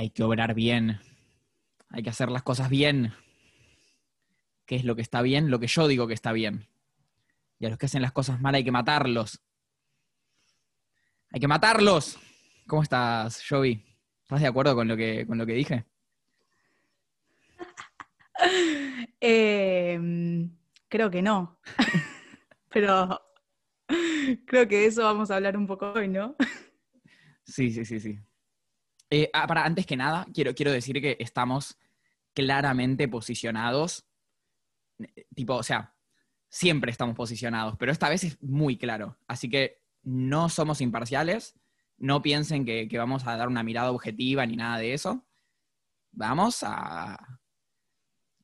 hay que obrar bien, hay que hacer las cosas bien. ¿Qué es lo que está bien? Lo que yo digo que está bien. Y a los que hacen las cosas mal hay que matarlos. Hay que matarlos. ¿Cómo estás, Joey? ¿Estás de acuerdo con lo que, con lo que dije? Em, creo que no. Pero creo que de eso vamos a hablar un poco hoy, ¿no? Sí, sí, sí, sí. Eh, ah, para, antes que nada, quiero, quiero decir que estamos claramente posicionados. eh, Tipo, o sea, siempre estamos posicionados, pero esta vez es muy claro. Así que no somos imparciales. No piensen que, vamos a dar una mirada objetiva ni nada de eso. Vamos a.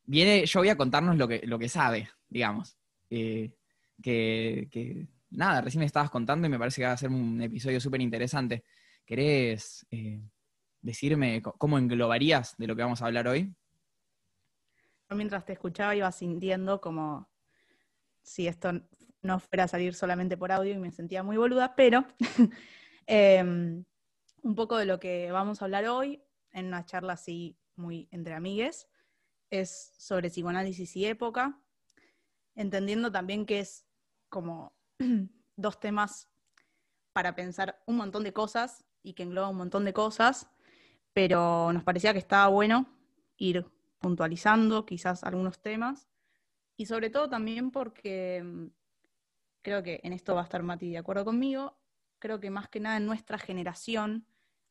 Viene, yo voy a contarnos lo que, lo que sabe, digamos. Eh, que, que, nada, recién me estabas contando y me parece que va a ser un episodio súper interesante. ¿Querés decirme cómo englobarías de lo que vamos a hablar hoy? Mientras te escuchaba iba sintiendo como si esto no fuera a salir solamente por audio y me sentía muy boluda, pero em, un poco de lo que vamos a hablar hoy, en una charla así muy entre amigues, es sobre psicoanálisis y época, entendiendo también que es como dos temas para pensar un montón de cosas y que engloba un montón de cosas, pero nos parecía que estaba bueno ir puntualizando quizás algunos temas y sobre todo también porque mm, creo que en esto va a estar Mati de acuerdo conmigo, creo que más que nada en nuestra generación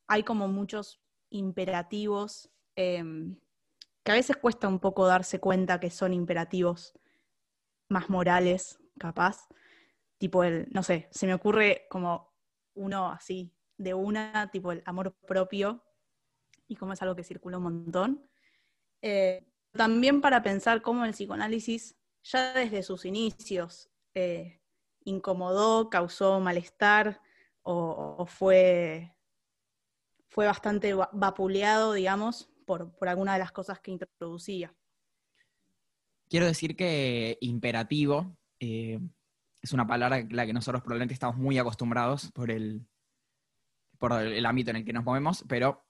hay como muchos imperativos em, que a veces cuesta un poco darse cuenta que son imperativos más morales, capaz. Tipo el, no sé, se me ocurre como uno así, de una, tipo el amor propio, y como es algo que circula un montón. Eh, también para pensar cómo el psicoanálisis, ya desde sus inicios, eh, incomodó, causó malestar o, fue, fue bastante va- vapuleado, digamos, por, por alguna de las cosas que introducía. Quiero decir que imperativo eh, es una palabra a la que nosotros probablemente estamos muy acostumbrados por el, por el ámbito en el que nos movemos, pero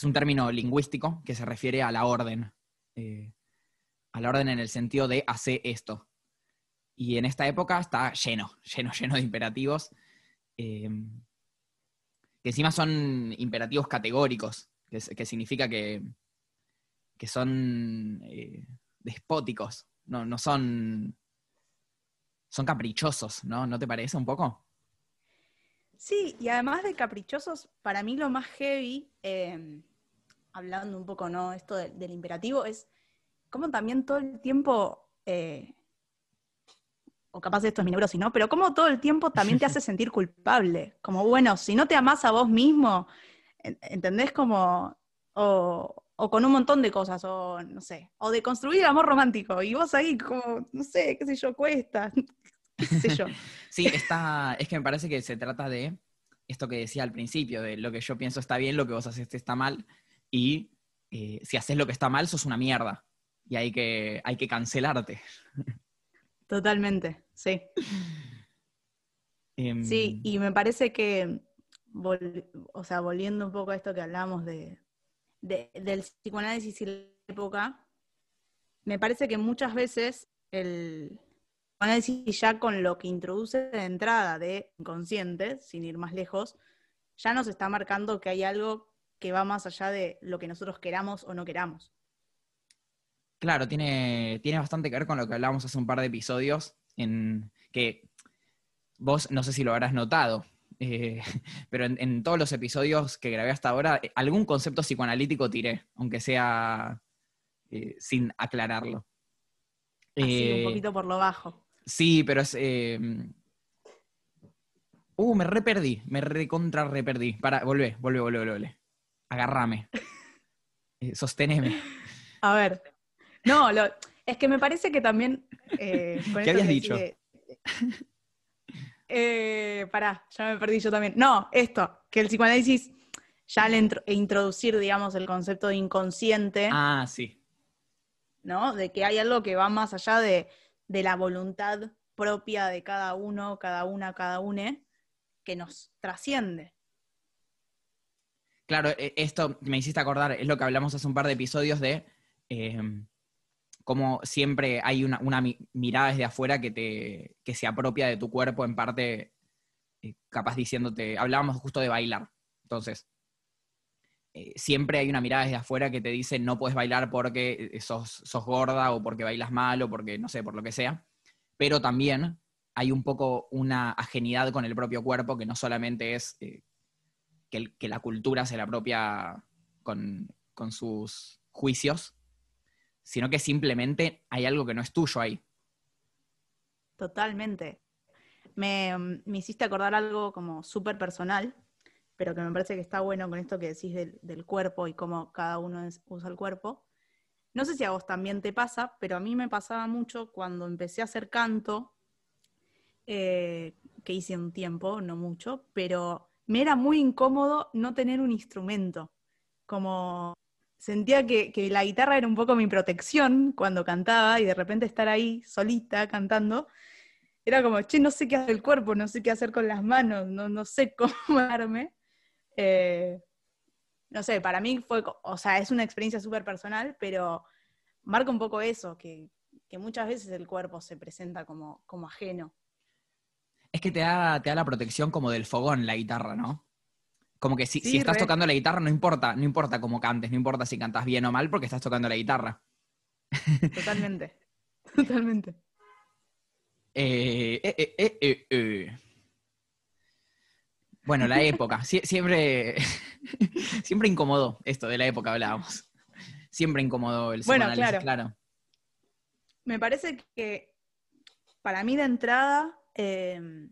es un término lingüístico que se refiere a la orden. eh, a la orden en el sentido de hacer esto. Y en esta época está lleno, lleno, lleno de imperativos, eh, que encima son imperativos categóricos, que, significa que, que son eh, despóticos, no, no son, son caprichosos, ¿no? ¿No te parece un poco? Sí, y además de caprichosos, para mí lo más heavy, hablando un poco, ¿no? Esto de- del imperativo, es como también todo el tiempo, eh, o capaz esto es mi neurosis, ¿no? Pero como todo el tiempo también te hace sentir culpable. Como, bueno, si no te amás a vos mismo, en- ¿entendés? Como, o, o con un montón de cosas, o no sé, o de construir el amor romántico, y vos ahí como, no sé, qué sé yo, cuesta, qué sé yo. Sí, está, es que me parece que se trata de esto que decía al principio, de lo que yo pienso está bien, lo que vos haces está mal, y eh, si haces lo que está mal, sos una mierda. Y hay que, hay que cancelarte. Totalmente, sí. Em, Sí, y me parece que, o sea, volviendo un poco a esto que hablamos de, de- del psicoanálisis y la época, me parece que muchas veces el psicoanálisis ya con lo que introduce de entrada de inconsciente, sin ir más lejos, ya nos está marcando que hay algo que va más allá de lo que nosotros queramos o no queramos. Claro, tiene, tiene bastante que ver con lo que hablábamos hace un par de episodios, en que vos no sé si lo habrás notado, eh, pero en, en todos los episodios que grabé hasta ahora, eh, algún concepto psicoanalítico tiré, aunque sea eh, sin aclararlo. Así Eh, un poquito por lo bajo. Sí, pero es. eh, Uh, me re perdí, me recontra re perdí. Para, volvé, volvé, volvé, volvé. Agarrame. Eh, sosteneme. A ver. No, lo- es que me parece que también. eh, con ¿Qué habías que dicho? de- Eh, pará, ya me perdí yo también. No, esto, que el psicoanálisis, ya al intro- introducir, digamos, el concepto de inconsciente, Ah, sí. ¿no? De que hay algo que va más allá de, de la voluntad propia de cada uno, cada una, cada une, que nos trasciende. Claro, e- esto me hiciste acordar, es lo que hablamos hace un par de episodios de eh, cómo siempre hay una, una mi- mirada desde afuera que, te, que se apropia de tu cuerpo, en parte, eh, capaz diciéndote, hablábamos justo de bailar. Entonces, eh, siempre hay una mirada desde afuera que te dice no puedes bailar porque eh, sos, sos gorda o porque bailas mal o porque, no sé, por lo que sea. Pero también hay un poco una ajenidad con el propio cuerpo que no solamente es que, la cultura se la apropia con, sus juicios, sino que simplemente hay algo que no es tuyo ahí. Totalmente. Me, mm, me hiciste acordar algo como súper personal, pero que me parece que está bueno con esto que decís del, cuerpo y cómo cada uno usa el cuerpo. No sé si a vos también te pasa, pero a mí me pasaba mucho cuando empecé a hacer canto, eh, que hice un tiempo, no mucho, pero me era muy incómodo no tener un instrumento. Como sentía que, que la guitarra era un poco mi protección cuando cantaba y de repente estar ahí solita cantando, era como, che, no sé qué hacer el cuerpo, no sé qué hacer con las manos, no, no sé cómo darme. Eh, no sé, para mí fue, o sea, es una experiencia súper personal, pero marca un poco eso, que, que muchas veces el cuerpo se presenta como, como ajeno. Es que te da, te da la protección como del fogón la guitarra, ¿no? Como que si, Sí, si estás re. tocando la guitarra, no importa, no importa cómo cantes, no importa si cantas bien o mal, porque estás tocando la guitarra. Totalmente. Totalmente. Eh, eh, eh, eh, eh, eh. Bueno, la época. Sie- siempre, siempre incomodó esto de la época hablábamos. Siempre incomodó el Bueno, claro. claro. Me parece que para mí de entrada, eh,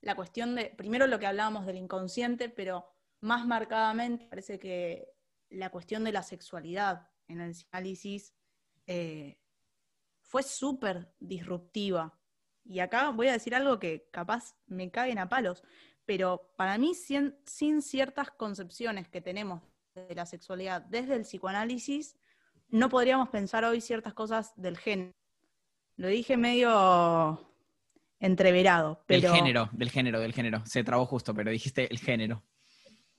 la cuestión de, primero lo que hablábamos del inconsciente, pero más marcadamente parece que la cuestión de la sexualidad en el psicoanálisis eh, fue súper disruptiva. Y acá voy a decir algo que capaz me caguen a palos, pero para mí sin, sin ciertas concepciones que tenemos de la sexualidad desde el psicoanálisis, no podríamos pensar hoy ciertas cosas del género. Lo dije medio entreverado, pero Del género, del género, del género. Se trabó justo, pero dijiste el género.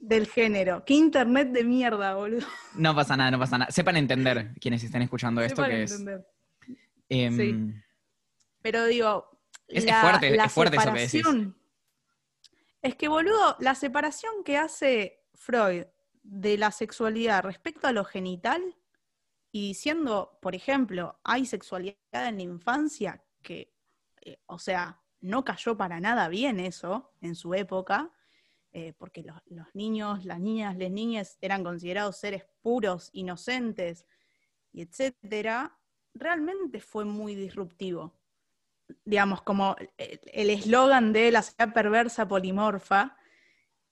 del género. ¿Qué internet de mierda, boludo? No pasa nada, no pasa nada. Sepan entender quienes estén escuchando esto, Sepan que es. entender. em, Sí. Pero digo, Es- es fuerte, es fuerte eso que decís. Es que, boludo, la separación que hace Freud de la sexualidad respecto a lo genital y diciendo, por ejemplo, hay sexualidad en la infancia que, eh, o sea, no cayó para nada bien eso en su época, eh, porque los, niños, las niñas, las niñas eran considerados seres puros, inocentes, y etcétera, realmente fue muy disruptivo. Digamos, como el- el eslogan de la sociedad perversa polimorfa,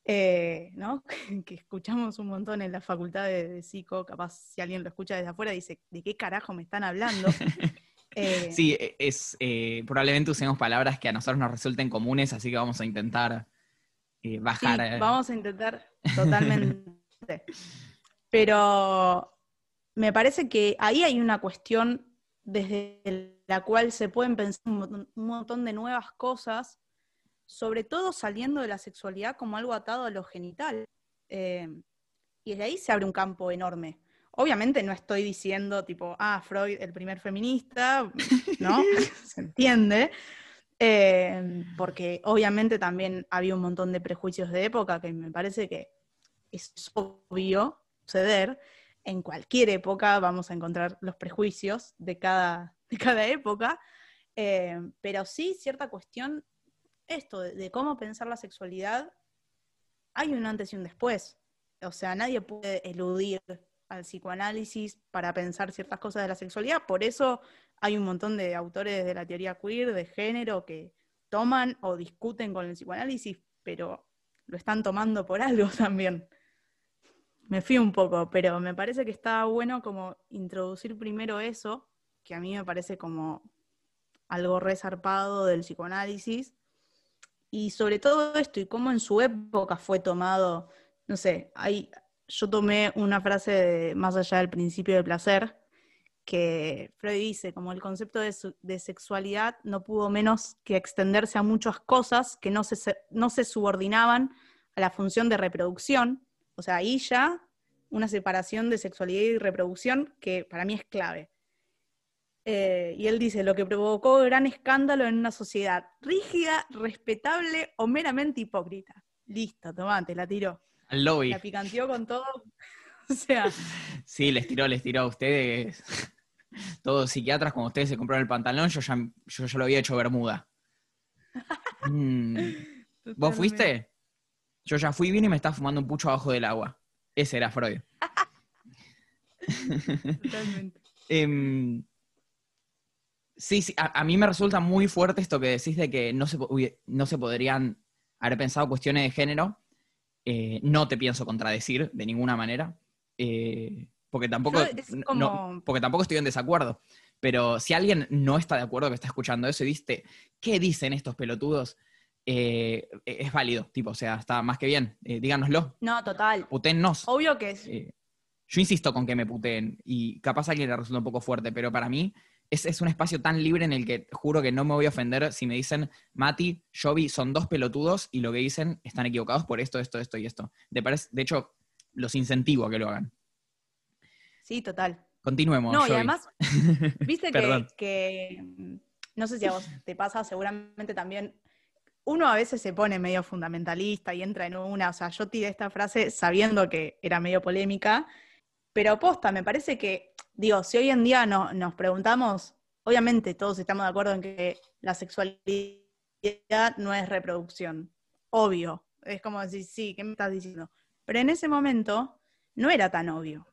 eh, ¿no? que escuchamos un montón en la facultad de, de psico, capaz si alguien lo escucha desde afuera dice, ¿de qué carajo me están hablando? Eh, Sí, e- es, eh, probablemente usemos palabras que a nosotros nos resulten comunes, así que vamos a intentar eh, bajar. vamos a intentar totalmente. Pero me parece que ahí hay una cuestión desde la cual se pueden pensar un montón, un montón de nuevas cosas, sobre todo saliendo de la sexualidad como algo atado a lo genital. Eh, y desde ahí se abre un campo enorme. Obviamente no estoy diciendo tipo, ah, Freud, el primer feminista, ¿no? se entiende. Eh, porque obviamente también había un montón de prejuicios de época que me parece que es obvio suceder. En cualquier época vamos a encontrar los prejuicios de cada, de cada época, Eh, pero sí cierta cuestión, esto de, de cómo pensar la sexualidad, hay un antes y un después. O sea, nadie puede eludir al psicoanálisis para pensar ciertas cosas de la sexualidad, por eso hay un montón de autores de la teoría queer, de género, que toman o discuten con el psicoanálisis, pero lo están tomando por algo también. Me fui un poco, pero me parece que está bueno como introducir primero eso, que a mí me parece como algo resarpado del psicoanálisis, y sobre todo esto, y cómo en su época fue tomado, no sé, hay, yo tomé una frase de Más allá del principio del placer, que Freud dice, como el concepto de, sexualidad no pudo menos que extenderse a muchas cosas que no se, se- no se subordinaban a la función de reproducción, O sea, ahí ya una separación de sexualidad y reproducción que para mí es clave. Eh, y él dice, lo que provocó gran escándalo en una sociedad rígida, respetable o meramente hipócrita. Listo, tomate, la tiró. Al lobby. La picanteó con todo. o sea. Sí, les tiró, les tiró a ustedes. Todos psiquiatras, cuando ustedes se compraron el pantalón, yo ya, yo ya lo había hecho bermuda. Mm. ¿Vos fuiste? Yo ya fui bien y me estaba fumando un pucho abajo del agua. Ese era Freud. Totalmente. Em, sí, sí, a, a mí me resulta muy fuerte esto que decís de que no se, no se podrían haber pensado cuestiones de género. Eh, no te pienso contradecir de ninguna manera. eh, porque tampoco, no- porque tampoco estoy en desacuerdo. Pero si alguien no está de acuerdo que está escuchando eso y viste, ¿qué dicen estos pelotudos? Eh, es válido, tipo, o sea, está más que bien. Díganoslo, No, total. putennos. Obvio que es. Yo insisto con que me puteen y capaz a alguien le resulta un poco fuerte, pero para mí es, es un espacio tan libre en el que juro que no me voy a ofender si me dicen, Mati, Jovi son dos pelotudos y lo que dicen están equivocados por esto, esto, esto y esto. De, de hecho, los incentivo a que lo hagan. Sí, total. Continuemos. No, y además, viste que, no sé si a vos te pasa, seguramente también, uno a veces se pone medio fundamentalista y entra en una, o sea, yo tiré esta frase sabiendo que era medio polémica, pero posta, me parece que, digo, si hoy en día no- nos preguntamos, obviamente todos estamos de acuerdo en que la sexualidad no es reproducción, obvio, es como decir, sí, ¿qué me estás diciendo? Pero en ese momento no era tan obvio.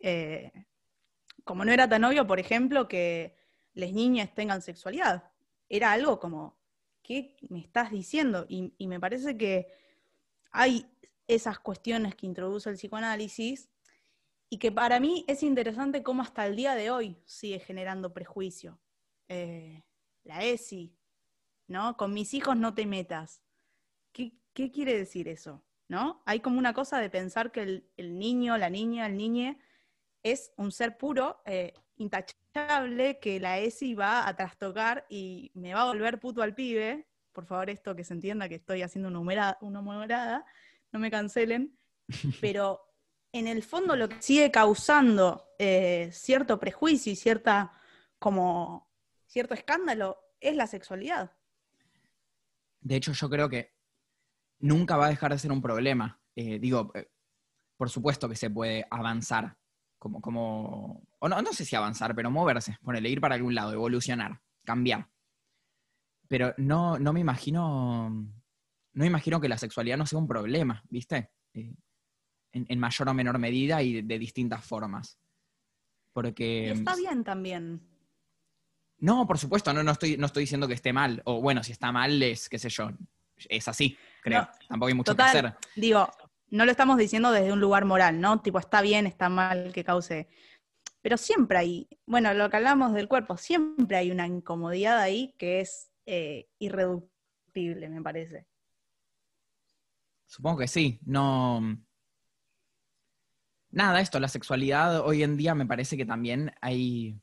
Eh, como no era tan obvio, por ejemplo, que las niñas tengan sexualidad. Era algo como, ¿qué me estás diciendo? Y me parece que hay esas cuestiones que introduce el psicoanálisis y que para mí es interesante cómo hasta el día de hoy sigue generando prejuicio. Eh, la ESI, ¿no? Con mis hijos no te metas. ¿Qué, qué quiere decir eso? ¿No? Hay como una cosa de pensar que el, el niño, la niña, el niñe es un ser puro, eh, intachable, que la ESI va a trastocar y me va a volver puto al pibe. Por favor, esto que se entienda que estoy haciendo una humorada, una humorada, no me cancelen. Pero en el fondo lo que sigue causando eh, cierto prejuicio y cierta, como, cierto escándalo es la sexualidad. De hecho, yo creo que nunca va a dejar de ser un problema. Eh, digo, eh, por supuesto que se puede avanzar, como, como, o no, no sé si avanzar, pero moverse, ponerle, ir para algún lado, evolucionar, cambiar. Pero no, no me imagino, no imagino que la sexualidad no sea un problema, ¿viste? En, en mayor o menor medida y de, de distintas formas. Porque... Y está bien también. No, por supuesto, no, no, estoy, no estoy diciendo que esté mal. O bueno, si está mal es, qué sé yo, es así, creo. No, Tampoco hay mucho Total, que hacer. digo, no lo estamos diciendo desde un lugar moral, ¿no? Tipo, está bien, está mal que cause. Pero siempre hay, bueno, lo que hablamos del cuerpo, siempre hay una incomodidad ahí que es eh, irreductible, me parece. Supongo que sí. No. Nada, esto, la sexualidad hoy en día me parece que también hay.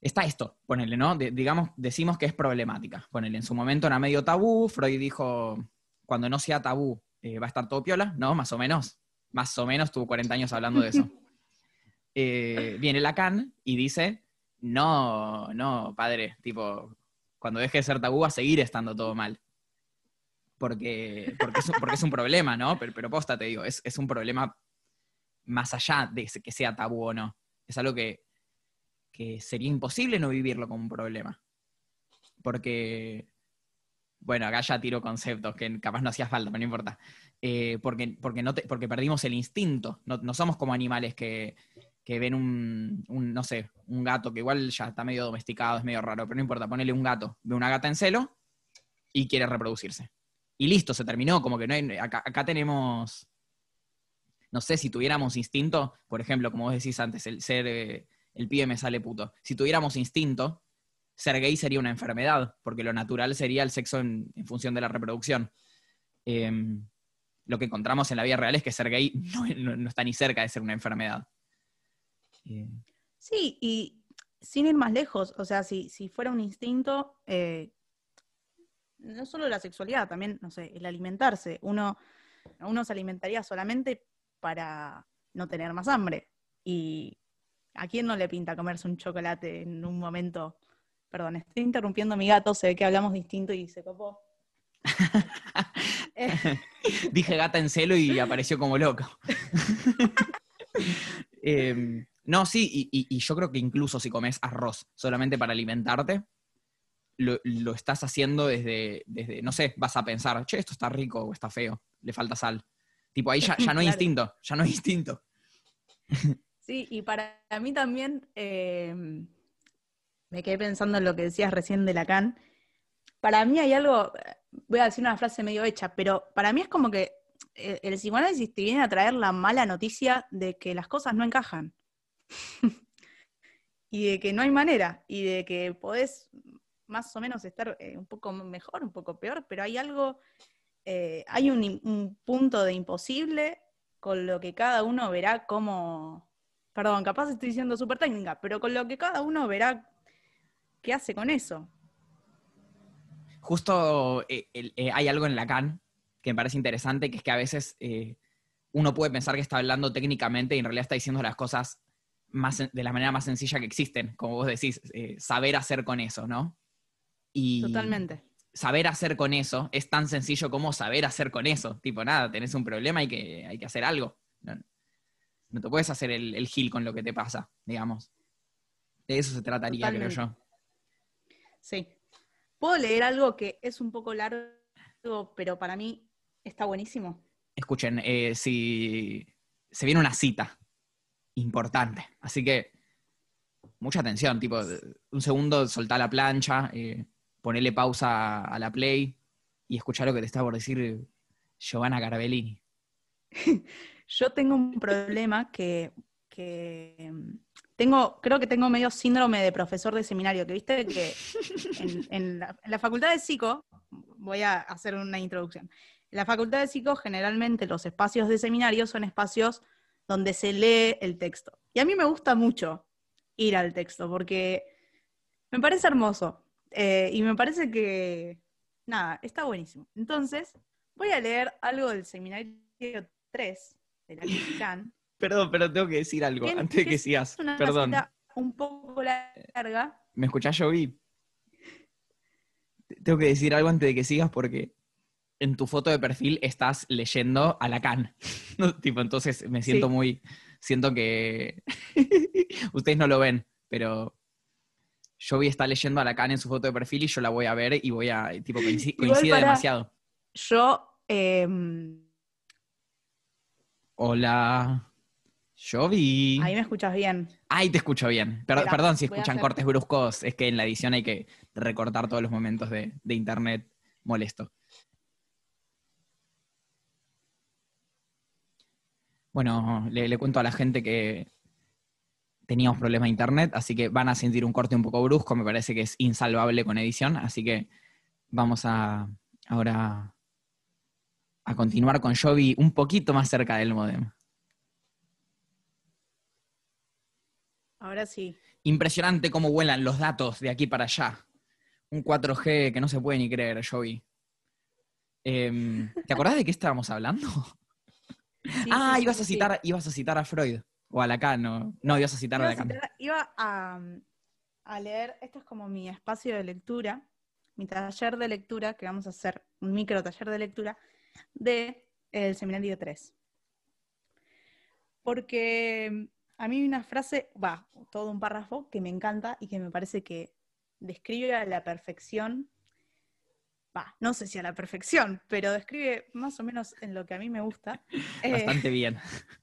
Está esto, ponele, ¿no? De- digamos, decimos que es problemática. Ponele, en su momento era medio tabú. Freud dijo: cuando no sea tabú, eh, va a estar todo piola, ¿no? Más o menos. Más o menos tuvo 40 años hablando de eso. Eh, viene Lacan y dice: no, no, padre, tipo, cuando deje de ser tabú va a seguir estando todo mal porque, porque, es, un- problema, ¿no? Pero, posta, te digo, es, es un problema más allá de que sea tabú o no. Es algo que, que sería imposible no vivirlo como un problema. Porque, bueno, acá ya tiro conceptos que capaz no hacía falta, pero no importa. Eh, porque, porque, no porque perdimos el instinto. No, no somos como animales que, que ven un, un, no sé, un gato que igual ya está medio domesticado, es medio raro, pero no importa, ponele un gato, ve una gata en celo y quiere reproducirse y listo, se terminó. Como que no hay, acá, acá tenemos, no sé, si tuviéramos instinto, por ejemplo, como vos decís antes, el ser, eh, el pibe me sale puto. Si tuviéramos instinto, ser gay sería una enfermedad, porque lo natural sería el sexo en, en función de la reproducción. Eh, lo que encontramos en la vida real es que ser gay no, no- no está ni cerca de ser una enfermedad. Eh, Sí, y sin ir más lejos, o sea, si, si fuera un instinto, eh, no solo la sexualidad, también, no sé, el alimentarse. Uno Uno se alimentaría solamente para no tener más hambre. Y ¿a quién no le pinta comerse un chocolate en un momento? Perdón, estoy interrumpiendo mi gato, se ve que hablamos distinto y se copó. Dije gata en celo y apareció como loco. Em, no, sí, y, yo creo que incluso si comes arroz solamente para alimentarte, lo, estás haciendo desde, desde, no sé, vas a pensar, che, esto está rico o está feo, le falta sal. Tipo, ahí ya, no hay instinto, ya no hay instinto. Sí, y para mí también, em, me quedé pensando en lo que decías recién de Lacan. Para mí hay algo, voy a decir una frase medio hecha, pero para mí es como que el, el psicoanálisis te viene a traer la mala noticia de que las cosas no encajan. y de que no hay manera, y de que podés más o menos estar eh, un poco mejor, un poco peor, pero hay algo, eh, hay un, punto de imposible con lo que cada uno verá como, perdón, capaz estoy diciendo súper técnica, pero con lo que cada uno verá qué hace con eso. Justo eh, hay algo en Lacan que me parece interesante, que es que a veces uno puede pensar que está hablando técnicamente y en realidad está diciendo las cosas más, de la manera más sencilla que existen, como vos decís, saber hacer con eso, ¿no? Y Totalmente. Saber hacer con eso es tan sencillo como saber hacer con eso. Tipo, nada, tenés un problema y que hay que hacer algo. No, te puedes hacer el, el, gil con lo que te pasa, digamos. De eso se trataría, creo yo. Sí. ¿Puedo leer algo que es un poco largo, pero para mí está buenísimo? Escuchen, eh, si se viene una cita importante, así que mucha atención, tipo, un segundo, soltá la plancha, eh, ponerle pausa a la play y escuchar lo que te está por decir Giovanna Carabellini. Yo tengo un problema que, tengo, creo que tengo medio síndrome de profesor de seminario, que viste que en, la, facultad de psico, voy a hacer una introducción. En la facultad de psico, generalmente los espacios de seminario son espacios donde se lee el texto. Y a mí me gusta mucho ir al texto, porque me parece hermoso. Eh, y me parece que, nada, está buenísimo. Entonces, voy a leer algo del seminario 3 de la Can. Perdón, pero tengo que decir algo antes de que sigas. Una Perdón. un poco larga. ¿Me escuchás, Jovi? Tengo que decir algo antes de que sigas porque en tu foto de perfil estás leyendo a Lacan. tipo, entonces me siento muy. Siento que. Ustedes no lo ven, pero a estar leyendo a Lacan en su foto de perfil y yo la voy a ver y voy a, tipo, coincide, demasiado. Yo, em, Hola. Yo vi. Ahí me escuchas bien. Ahí te escucho bien. perdón si escuchan cortes bruscos, es que en la edición hay que recortar todos los momentos de, internet molesto. Bueno, le, cuento a la gente que teníamos problemas de internet, así que van a sentir un corte un poco brusco, me parece que es insalvable con edición, así que vamos a ahora a continuar con Jovi un poquito más cerca del modem. Ahora sí. Impresionante cómo vuelan los datos de aquí para allá. Un 4G que no se puede ni creer, Jovi. Em, ¿Te acordás de qué estábamos hablando? ah, ibas, a citar, ibas a citar a Freud. O a Lacan, no, no ibas a citar a Lacan. iba a, leer, esto es como mi espacio de lectura, mi taller de lectura, que vamos a hacer un micro taller de lectura, de el seminario 3. Porque a mí una frase, va, todo un párrafo que me encanta y que me parece que describe a la perfección, va, no sé si a la perfección, pero describe más o menos en lo que a mí me gusta. Bastante bien.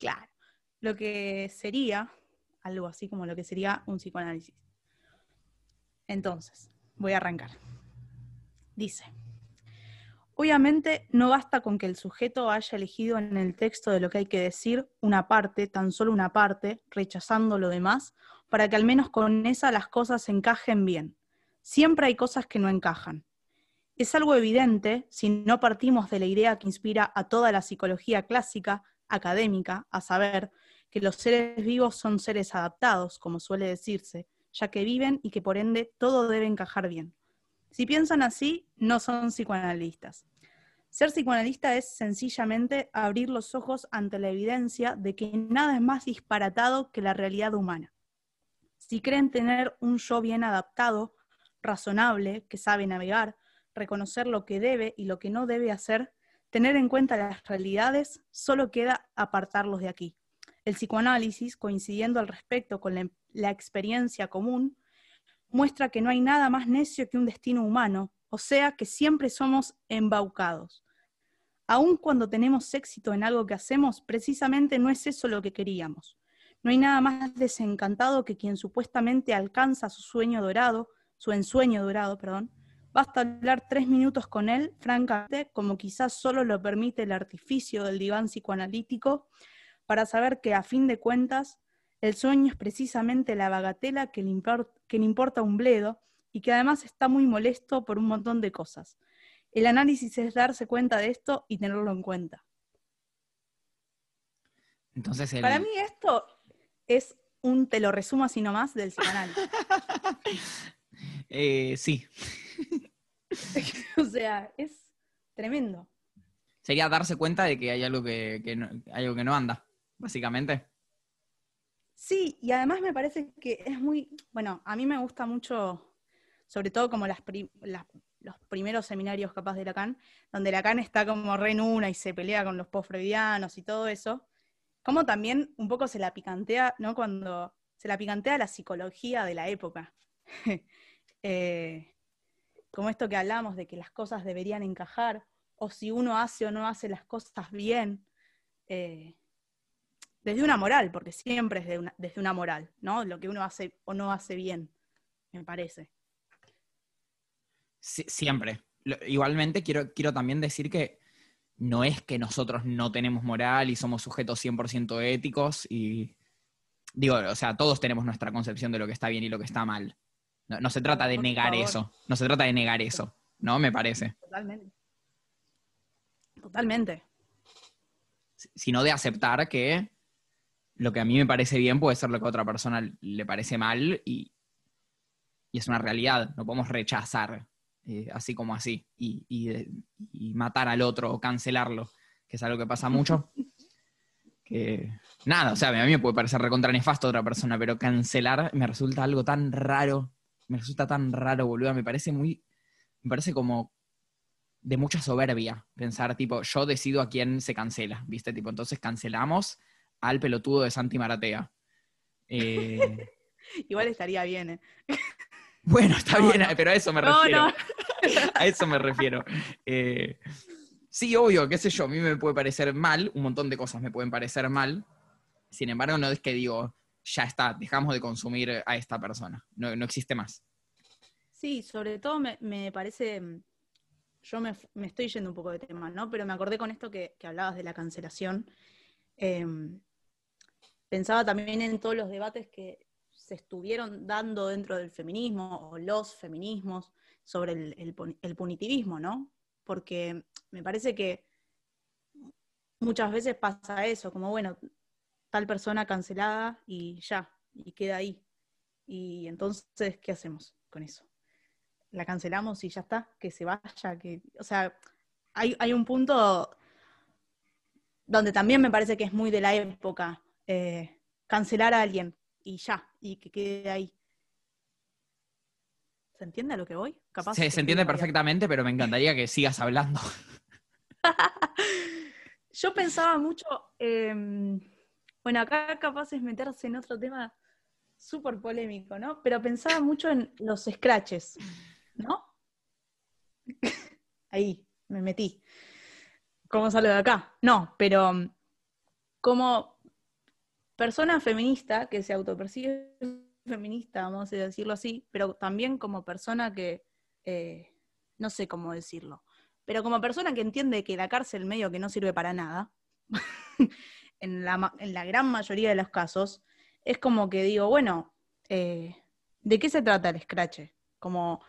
Claro lo que sería, algo así como lo que sería un psicoanálisis. Entonces, voy a arrancar. Dice, obviamente no basta con que el sujeto haya elegido en el texto de lo que hay que decir una parte, tan solo una parte, rechazando lo demás, para que al menos con esa las cosas encajen bien. Siempre hay cosas que no encajan. Es algo evidente si no partimos de la idea que inspira a toda la psicología clásica, académica, a saber, que los seres vivos son seres adaptados, como suele decirse, ya que viven y que por ende todo debe encajar bien. Si piensan así, no son psicoanalistas. Ser psicoanalista es sencillamente abrir los ojos ante la evidencia de que nada es más disparatado que la realidad humana. Si creen tener un yo bien adaptado, razonable, que sabe navegar, reconocer lo que debe y lo que no debe hacer, tener en cuenta las realidades, solo queda apartarlos de aquí. El psicoanálisis, coincidiendo al respecto con la, la experiencia común, muestra que no hay nada más necio que un destino humano, o sea que siempre somos embaucados. Aun cuando tenemos éxito en algo que hacemos, precisamente no es eso lo que queríamos. No hay nada más desencantado que quien supuestamente alcanza su sueño dorado, su ensueño dorado, perdón. Basta hablar tres minutos con él, francamente, como quizás solo lo permite el artificio del diván psicoanalítico, para saber que a fin de cuentas el sueño es precisamente la bagatela que le, que le importa un bledo y que además está muy molesto por un montón de cosas. El análisis es darse cuenta de esto y tenerlo en cuenta. Entonces Para mí esto es un, te lo resumo así nomás, del psicoanálisis. eh, sí. o sea, es tremendo. Sería darse cuenta de que hay algo que, que no, algo que no anda, básicamente. Sí, y además me parece que es muy, bueno, a mí me gusta mucho, sobre todo como las, las los primeros seminarios capaz de Lacan, donde Lacan está como re en una y se pelea con los post-freudianos y todo eso, como también un poco se la picantea, ¿no? Cuando se la picantea la psicología de la época. eh, como esto que hablamos de que las cosas deberían encajar, o si uno hace o no hace las cosas bien, eh, desde una moral, porque siempre es de una, desde una moral, ¿no? Lo que uno hace o no hace bien, me parece. Sí, siempre. Igualmente quiero, quiero también decir que no es que nosotros no tenemos moral y somos sujetos 100% éticos y digo, o sea, todos tenemos nuestra concepción de lo que está bien y lo que está mal. No, no se trata de Por negar favor. eso, no se trata de negar eso, ¿no? Me parece. Totalmente. Totalmente. Sino de aceptar que lo que a mí me parece bien puede ser lo que a otra persona le parece mal y, y es una realidad, no podemos rechazar eh, así como así y, y- y matar al otro o cancelarlo, que es algo que pasa mucho. que nada, o sea, a mí me puede parecer recontra nefasto a otra persona, pero cancelar me resulta algo tan raro, me resulta tan raro, boludo, me parece muy, me parece como de mucha soberbia pensar, tipo, yo decido a quién se cancela, ¿viste? Tipo, entonces cancelamos al pelotudo de Santi Maratea. Eh, Igual estaría bien, ¿eh? bueno, está No, bien, no. pero a eso me No, refiero. no. a eso me refiero. Eh, sí, obvio, qué sé yo, a mí me puede parecer mal, un montón de cosas me pueden parecer mal. Sin embargo, no es que digo, ya está, dejamos de consumir a esta persona. No, no existe más. Sí, sobre todo me, me parece, yo me, me estoy yendo un poco de tema, ¿no? Pero me acordé con esto que, que hablabas de la cancelación. Em, pensaba también en todos los debates que se estuvieron dando dentro del feminismo o los feminismos sobre el, el puni- el punitivismo, ¿no? Porque me parece que muchas veces pasa eso, como bueno, tal persona cancelada y ya, y queda ahí. Y entonces, ¿qué hacemos con eso? la cancelamos y ya está, que se vaya, que, o sea, hay, hay un punto donde también me parece que es muy de la época, eh, cancelar a alguien y ya, y que quede ahí. ¿Se entiende a lo que voy? Capaz Se, entiende perfectamente, pero me encantaría que sigas hablando. Yo pensaba mucho, eh, bueno, acá capaz es meterse en otro tema súper polémico, ¿no? Pero pensaba mucho en los scratches, ¿no? Ahí, me metí. ¿Cómo salgo de acá? No, pero mm, como persona feminista que se autopercibe feminista, vamos a decirlo así, pero también como persona que, eh, no sé cómo decirlo, pero como persona que entiende que la cárcel medio que no sirve para nada, en, la, en la gran mayoría de los casos, es como que digo, bueno, eh, ¿de qué se trata el scratch? Como,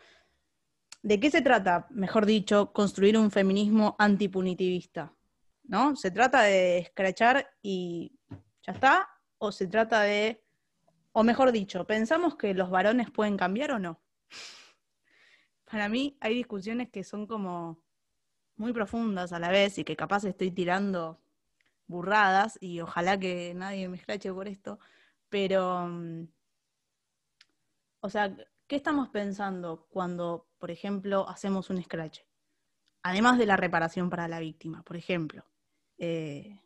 ¿de qué se trata, mejor dicho, construir un feminismo antipunitivista? ¿No? ¿Se trata de escrachar y ya está? ¿O se trata de, o mejor dicho, ¿pensamos que los varones pueden cambiar o no? Para mí hay discusiones que son como muy profundas a la vez y que capaz estoy tirando burradas y ojalá que nadie me escrache por esto, pero, mm, o sea, ¿qué estamos pensando cuando, por ejemplo, hacemos un scratch? Además de la reparación para la víctima, por ejemplo, eh,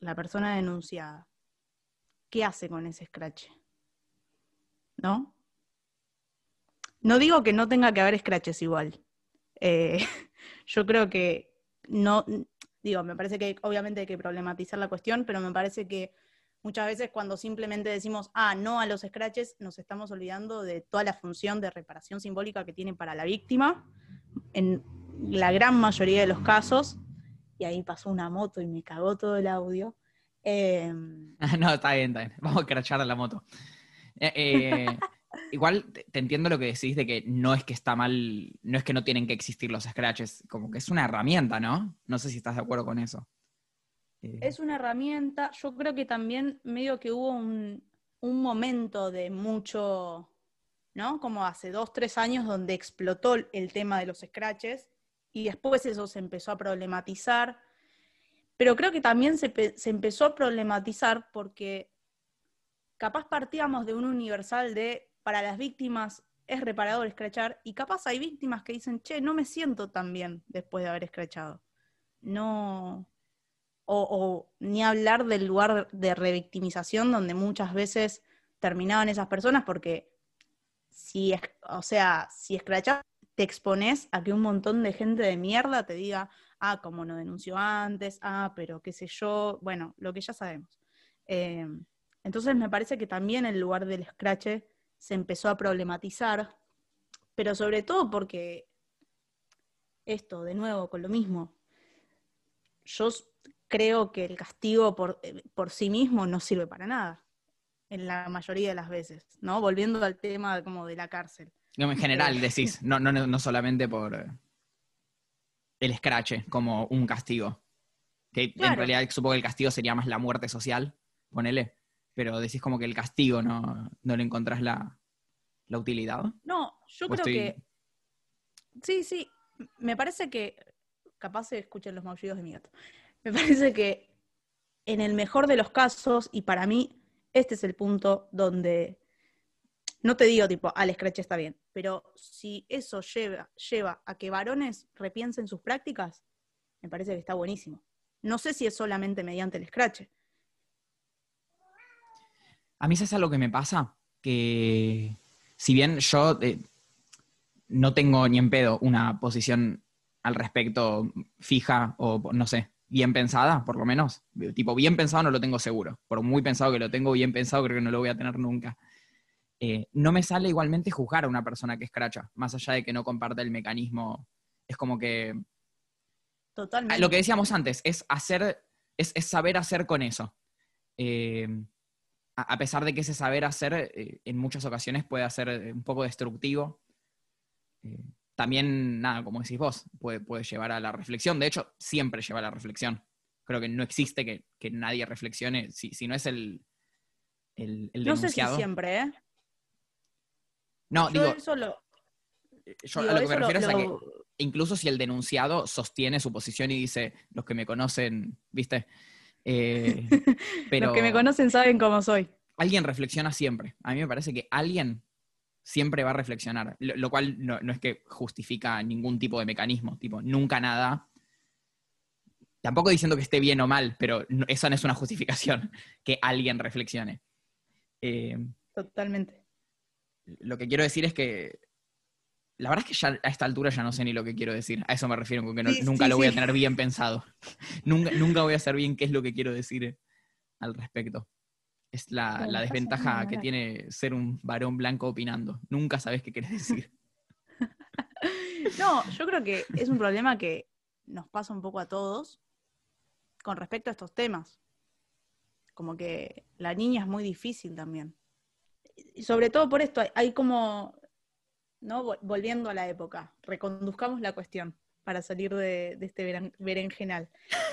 la persona denunciada, ¿qué hace con ese scratch? ¿No? No digo que no tenga que haber scratches igual. Eh, yo creo que no, digo, me parece que obviamente hay que problematizar la cuestión, pero me parece que muchas veces cuando simplemente decimos, ah, no a los scratches, nos estamos olvidando de toda la función de reparación simbólica que tiene para la víctima, en la gran mayoría de los casos, y ahí pasó una moto y me cagó todo el audio. Em, no, está bien, está bien. Vamos a scratchar a la moto. Eh, eh, igual te entiendo lo que decís de que no es que está mal, no es que no tienen que existir los scratches, como que es una herramienta, ¿no? No sé si estás de acuerdo con eso. Eh. Es una herramienta, yo creo que también medio que hubo un, momento de mucho, ¿no? Como hace dos, tres años donde explotó el tema de los scratches y después eso se empezó a problematizar. Pero creo que también se, se empezó a problematizar porque capaz partíamos de un universal de para las víctimas es reparador escrachar y capaz hay víctimas que dicen, che, no me siento tan bien después de haber escrachado. No, o, ni hablar del lugar de revictimización donde muchas veces terminaban esas personas porque si, o sea, si escrachas te expones a que un montón de gente de mierda te diga, ah, como no denunció antes, ah, pero qué sé yo, bueno, lo que ya sabemos. Eh, entonces me parece que también el lugar del escrache se empezó a problematizar, pero sobre todo porque esto, de nuevo, con lo mismo, yo creo que el castigo por, eh, por sí mismo no sirve para nada, en la mayoría de las veces, ¿no? Volviendo al tema como de la cárcel. en general, eh, decís, no, no, no solamente por el escrache como un castigo. Que en realidad supongo que el castigo sería más la muerte social, ponele pero decís como que el castigo no, no le encontrás la, utilidad. No, yo creo que. Sí, sí. Me parece que. Capaz se escuchen los maullidos de mi gato. Me parece que en el mejor de los casos, y para mí, este es el punto donde. No te digo tipo, al scratch está bien, pero si eso lleva, lleva a que varones repiensen sus prácticas, me parece que está buenísimo. No sé si es solamente mediante el scratch, a mí es algo que me pasa, que si bien yo eh, no tengo ni en pedo una posición al respecto fija o no sé, bien pensada, por lo menos, tipo bien pensado no lo tengo seguro, por muy pensado que lo tengo, bien pensado creo que no lo voy a tener nunca. Eh, no me sale igualmente juzgar a una persona que escracha, más allá de que no comparta el mecanismo. Es como que... Totalmente. Lo que decíamos antes, es hacer, es, saber hacer con eso. Eh, a pesar de que ese saber hacer eh, en muchas ocasiones puede ser un poco destructivo, también, nada, como decís vos, puede, puede, llevar a la reflexión. De hecho, siempre lleva a la reflexión. Creo que no existe que, nadie reflexione si, si, no es el, el, No sé si siempre, ¿eh? No, digo... Yo a lo que me refiero es a que incluso si el denunciado sostiene su posición y dice, los que me conocen, viste, eh, pero Los que me conocen saben cómo soy. Alguien reflexiona siempre. A mí me parece que alguien siempre va a reflexionar, lo, cual no, es que justifica ningún tipo de mecanismo, tipo, nunca nada. Tampoco diciendo que esté bien o mal, pero eso no es una justificación, que alguien reflexione. Eh, Totalmente. Lo que quiero decir es que la verdad es que ya a esta altura ya no sé ni lo que quiero decir. A eso me refiero, porque nunca lo voy a tener bien pensado. nunca, nunca voy a saber bien qué es lo que quiero decir al respecto. Es la, desventaja que tiene ser un varón blanco opinando. Nunca sabes qué quieres decir. no, yo creo que es un problema que nos pasa un poco a todos con respecto a estos temas. Como que la niña es muy difícil también. Sobre todo por esto, hay como ¿no? Volviendo a la época, reconduzcamos la cuestión para salir de, este berenjenal.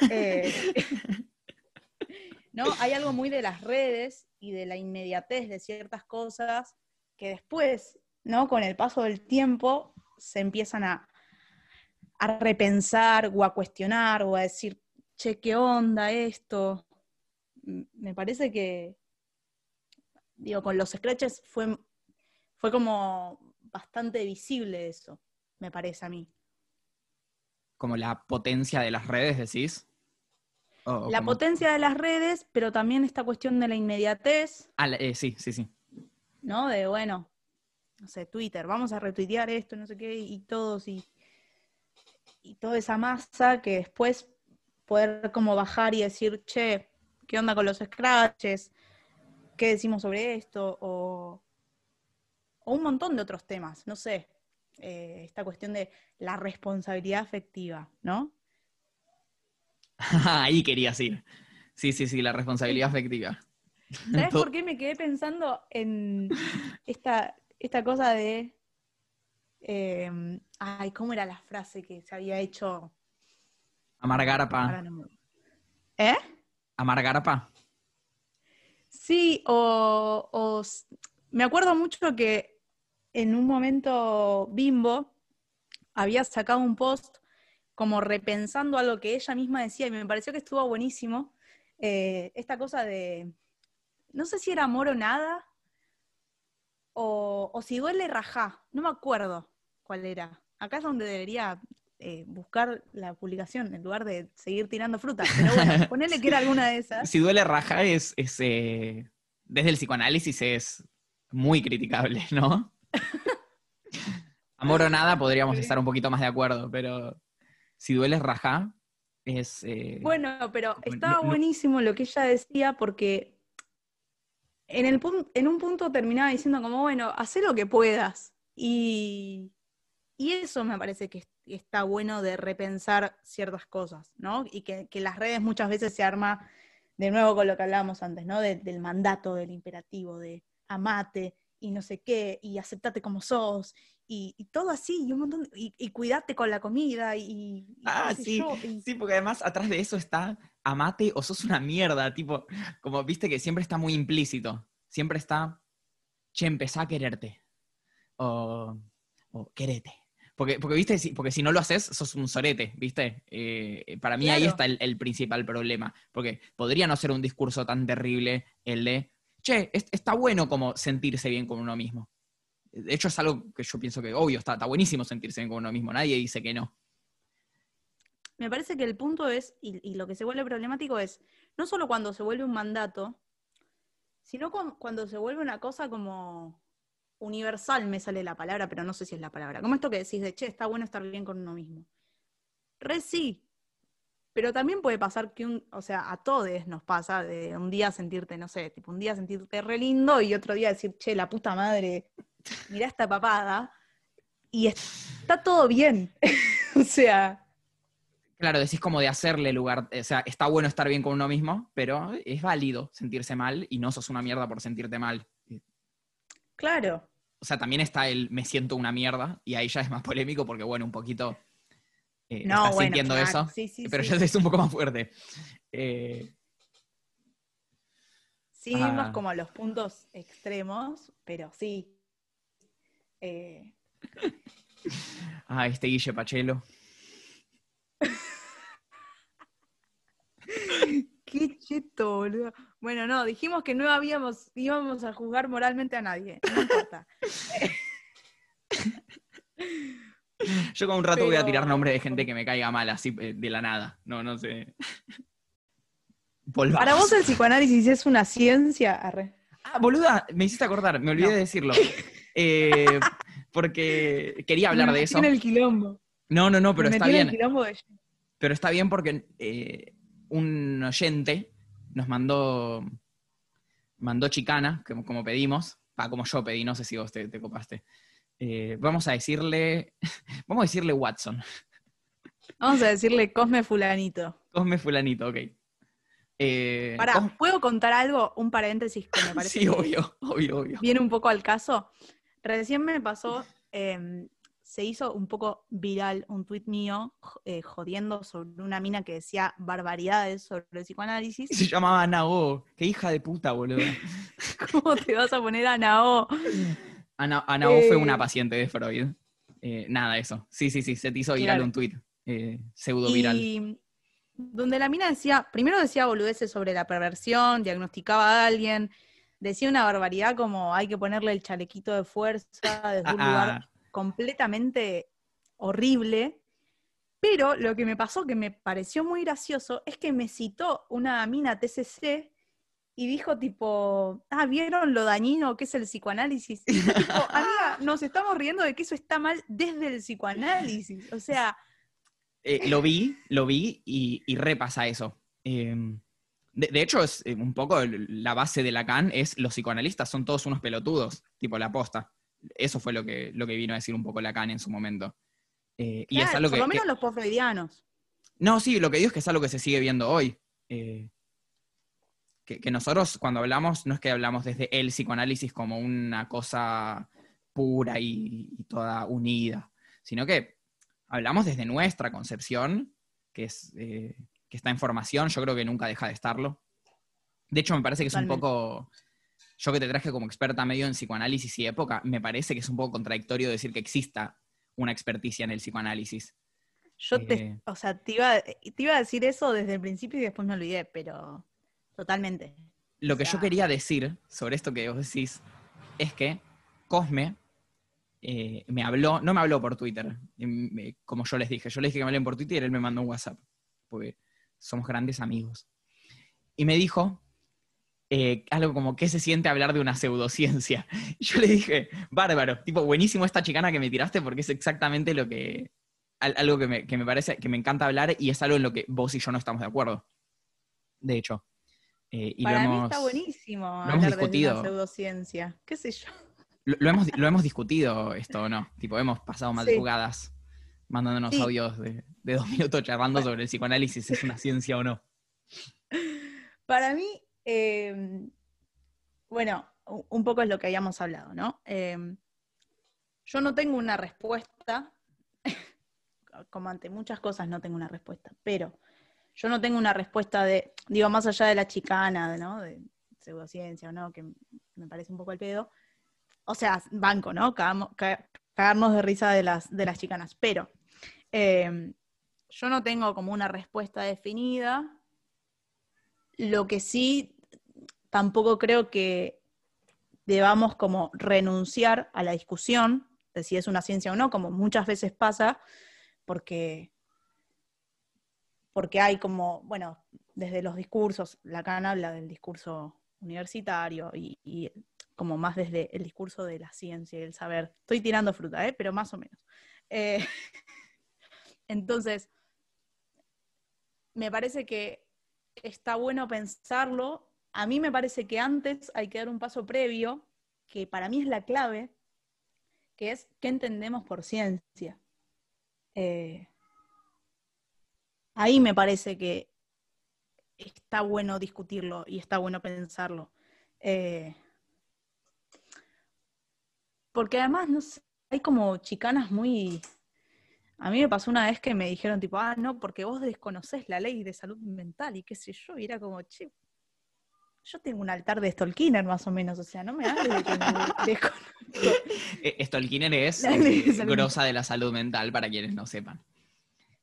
Eh, ¿no? Hay algo muy de las redes y de la inmediatez de ciertas cosas que después, ¿no? Con el paso del tiempo, se empiezan a, a repensar o a cuestionar o a decir, che, ¿qué onda esto? Me parece que, digo, con los scratches fue, fue como bastante visible eso, me parece a mí. Como la potencia de las redes, decís. La como- potencia de las redes, pero también esta cuestión de la inmediatez, Ah, eh, sí, sí, sí. ¿no? De, bueno, no sé, Twitter, vamos a retuitear esto, no sé qué, y todos, y, y toda esa masa que después poder como bajar y decir, che, ¿qué onda con los scratches? ¿Qué decimos sobre esto? O, o un montón de otros temas, no sé. eh, esta cuestión de la responsabilidad afectiva, ¿no? Ahí querías ir. Sí, sí, sí, la responsabilidad afectiva. ¿Sabes por qué me quedé pensando en esta, esta cosa de. eh, ay, ¿cómo era la frase que se había hecho? Me- ¿Eh? Amargarpa. Sí, o, o me acuerdo mucho que en un momento Bimbo había sacado un post como repensando algo que ella misma decía y me pareció que estuvo buenísimo. Eh, esta cosa de, no sé si era amor o nada, o, o si duele rajá, no me acuerdo cuál era. Acá es donde debería eh, buscar la publicación en lugar de seguir tirando fruta. Pero bueno, ponele que era alguna de esas. Si duele raja es, es, eh, desde el psicoanálisis es muy criticable, ¿no? Amor o nada podríamos Sí. estar un poquito más de acuerdo, pero si duele raja es... eh, Bueno, pero estaba no- buenísimo lo que ella decía porque en, el pun- en un punto terminaba diciendo como, bueno, haz lo que puedas. Y, y eso me parece que es- está bueno de repensar ciertas cosas, ¿no? Y que, que las redes muchas veces se arma de nuevo con lo que hablábamos antes, ¿no? De- del mandato, del imperativo, de amate y no sé qué, y aceptate como sos, y, y todo así, y un montón, de- y, y cuidate con la comida, y, y Ah, sí, yo, sí, porque además atrás de eso está amate o sos una mierda, tipo, como viste que siempre está muy implícito, siempre está, che, empezá a quererte, o, o querete. Porque, porque, viste, si, porque si no lo haces, sos un sorete, ¿viste? Eh, para mí ahí está el, el principal problema, porque podría no ser un discurso tan terrible el de, che, es- está bueno como sentirse bien con uno mismo. De hecho, es algo que yo pienso que, obvio, está, está buenísimo sentirse bien con uno mismo, nadie dice que no. Me parece que el punto es, y, y lo que se vuelve problemático es, no solo cuando se vuelve un mandato, sino cu- cuando se vuelve una cosa como universal, me sale la palabra, pero no sé si es la palabra. Como esto que decís de, che, está bueno estar bien con uno mismo. Re sí, pero también puede pasar que un, o sea, a todos nos pasa de un día sentirte, no sé, tipo un día sentirte re lindo y otro día decir, che, la puta madre, mirá esta papada, y está todo bien. o sea, Claro, decís como de hacerle lugar, o sea, está bueno estar bien con uno mismo, pero es válido sentirse mal y no sos una mierda por sentirte mal. claro. O sea, también está el me siento una mierda y ahí ya es más polémico porque, bueno, un poquito eh, No, estás bueno, sintiendo claro, eso, sí, sí, pero sí. ya es un poco más fuerte. Eh, irnos Ah. como a los puntos extremos, pero sí. Eh, ah, este Guille Pachelo. Boludo. Bueno, no, dijimos que no habíamos, íbamos a juzgar moralmente a nadie. No importa. Yo con un rato voy a tirar nombres de gente que me caiga mal, así eh, de la nada. No, no sé. Volvamos. Para vos el psicoanálisis es una ciencia. Arre. Ah, boluda, me hiciste acordar, me olvidé No. de decirlo. Eh, porque quería hablar Me de eso. en el quilombo. No, no, no, pero Me está el bien. quilombo de- Pero está bien porque eh, un oyente nos mandó, mandó chicana, como, como pedimos, ah, como yo pedí, no sé si vos te, te copaste. Eh, vamos a decirle, vamos a decirle Watson, Vamos a decirle Cosme Fulanito. Cosme fulanito, ok. Eh, Pará, ¿puedo contar algo? Un paréntesis que me parece sí, obvio, obvio, obvio. viene un poco al caso. Recién me pasó, eh, se hizo un poco viral un tuit mío eh, jodiendo sobre una mina que decía barbaridades sobre el psicoanálisis. Se llamaba Nao, qué hija de puta, boludo. ¿Cómo te vas a poner a Nao? Ana, Ana O fue Eh. una paciente de Freud. Eh, nada, eso. Sí, sí, sí, se te hizo viral Claro. un tuit. eh, pseudo viral. Y donde la mina decía, primero decía boludeces sobre la perversión, diagnosticaba a alguien, decía una barbaridad como hay que ponerle el chalequito de fuerza desde un Ah, lugar ah. Completamente horrible. Pero lo que me pasó, que me pareció muy gracioso, es que me citó una mina TCC y dijo tipo, ah, ¿vieron lo dañino que es el psicoanálisis? Y yo tipo, amiga, nos estamos riendo de que eso está mal desde el psicoanálisis. O sea, Eh, lo vi, lo vi y, y repasa eso. Eh, de, de hecho, es eh, un poco la base de Lacan es los psicoanalistas son todos unos pelotudos, tipo la posta. Eso fue lo que, lo que vino a decir un poco Lacan en su momento. Eh, y es algo por que, lo menos que- los post-freudianos. No, sí, lo que digo es que es algo que se sigue viendo hoy. Eh, que, que nosotros cuando hablamos, no es que hablamos desde el psicoanálisis como una cosa pura y, y toda unida, sino que hablamos desde nuestra concepción, que, es, eh, que está en formación, yo creo que nunca deja de estarlo. De hecho, me parece que es un poco, yo que te traje como experta medio en psicoanálisis y época, me parece que es un poco contradictorio decir que exista una experticia en el psicoanálisis. Yo te, Eh. o sea, te iba, te iba a decir eso desde el principio y después me olvidé, pero totalmente. Lo que sea- yo quería decir sobre esto que vos decís es que Cosme eh, me habló, no me habló por Twitter, me- como yo les dije. Yo les dije que me hablen por Twitter y él me mandó un WhatsApp, porque somos grandes amigos. Y me dijo eh, algo como, ¿qué se siente hablar de una pseudociencia? Y yo le dije, bárbaro, tipo, buenísimo esta chicana que me tiraste porque es exactamente lo que, al- algo que me, que me parece, que me encanta hablar y es algo en lo que vos y yo no estamos de acuerdo. De hecho. Eh, y lo Para mí hemos- está buenísimo hemos hablar de discutido. una pseudociencia. ¿Qué sé yo? Lo, lo hemos, lo hemos discutido esto, ¿o ¿no? Tipo, hemos pasado madrugadas mandándonos Sí. audios de, de dos minutos charlando sobre el psicoanálisis, ¿es una ciencia o no? Para mí, eh, bueno, un poco es lo que habíamos hablado, ¿no? Eh, yo no tengo una respuesta, como ante muchas cosas no tengo una respuesta, pero yo no tengo una respuesta de, digo, más allá de la chicana, ¿no? De pseudociencia o no, que me parece un poco el pedo. O sea, banco, ¿no? Cagamos- ca- cagarnos de risa de las, de las chicanas, pero eh, yo no tengo como una respuesta definida. Lo que sí, tampoco creo que debamos como renunciar a la discusión de si es una ciencia o no, como muchas veces pasa, porque, porque hay como, bueno, desde los discursos, Lacan habla del discurso universitario y, y como más desde el discurso de la ciencia y el saber. Estoy tirando fruta, ¿eh? pero más o menos. Eh, entonces, me parece que está bueno pensarlo. A mí me parece que antes hay que dar un paso previo, que para mí es la clave, que es qué entendemos por ciencia. Eh, ahí me parece que está bueno discutirlo y está bueno pensarlo. Eh, porque además, no sé, hay como chicanas muy... A mí me pasó una vez que me dijeron tipo, ah, no, porque vos desconocés la ley de salud mental y qué sé yo, y era como, che, yo tengo un altar de Stolkiner más o menos, o sea, no me hables de que me. Eh, Stolkiner es eh, grosa de la salud mental, para quienes no sepan.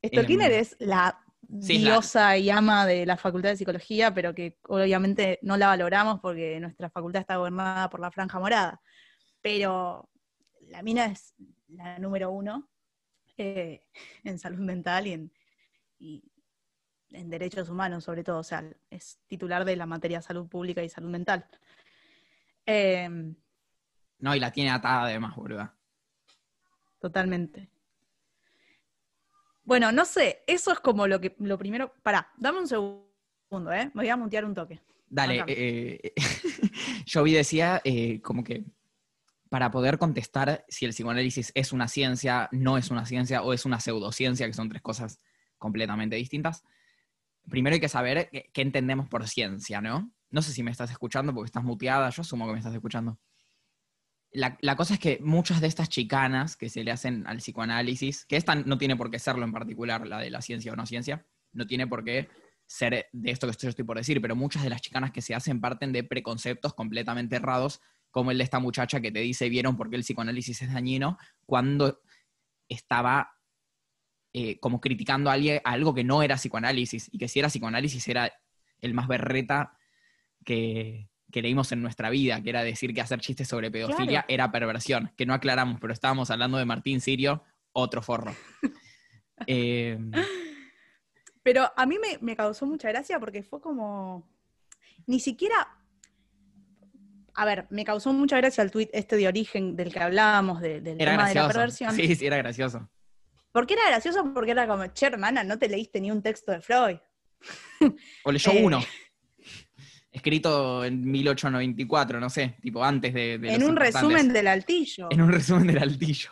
Stolkiner Em, es la sí, es la- diosa y ama de la Facultad de Psicología, pero que obviamente no la valoramos porque nuestra facultad está gobernada por la Franja Morada. Pero la mina es la número uno eh, en salud mental y en, y en derechos humanos, sobre todo. O sea, es titular de la materia salud pública y salud mental. Em, No, y la tiene atada además, boluda. Totalmente. Bueno, no sé, eso es como lo que lo primero. Pará, dame un segundo, ¿eh? Me voy a mutear un toque. Dale, Bancame. eh, yo vi decía eh, como que para poder contestar si el psicoanálisis es una ciencia, no es una ciencia o es una pseudociencia, que son tres cosas completamente distintas, primero hay que saber qué, entendemos por ciencia, ¿no? No sé si me estás escuchando porque estás muteada, yo asumo que me estás escuchando. La, la cosa es que muchas de estas chicanas que se le hacen al psicoanálisis, que esta no tiene por qué serlo en particular, la de la ciencia o no ciencia, no tiene por qué ser de esto que yo estoy por decir, pero muchas de las chicanas que se hacen parten de preconceptos completamente errados, como el de esta muchacha que te dice, vieron por qué el psicoanálisis es dañino, cuando estaba eh, como criticando a, alguien, a algo que no era psicoanálisis, y que si era psicoanálisis era el más berreta que, que leímos en nuestra vida, que era decir que hacer chistes sobre pedofilia Claro. era perversión, que no aclaramos, pero estábamos hablando de Martín Sirio, otro forro. Eh, Pero a mí me, me causó mucha gracia porque fue como. Ni siquiera. A ver, me causó mucha gracia el tuit este de origen del que hablábamos, de- del era tema de la gracioso. perversión. Sí, sí, era gracioso. ¿Por qué era gracioso? Porque era como, che, hermana, no te leíste ni un texto de Freud. O leyó Eh. uno. Escrito en 1894, no sé, tipo antes de. de en los un resumen del altillo. En un resumen del altillo.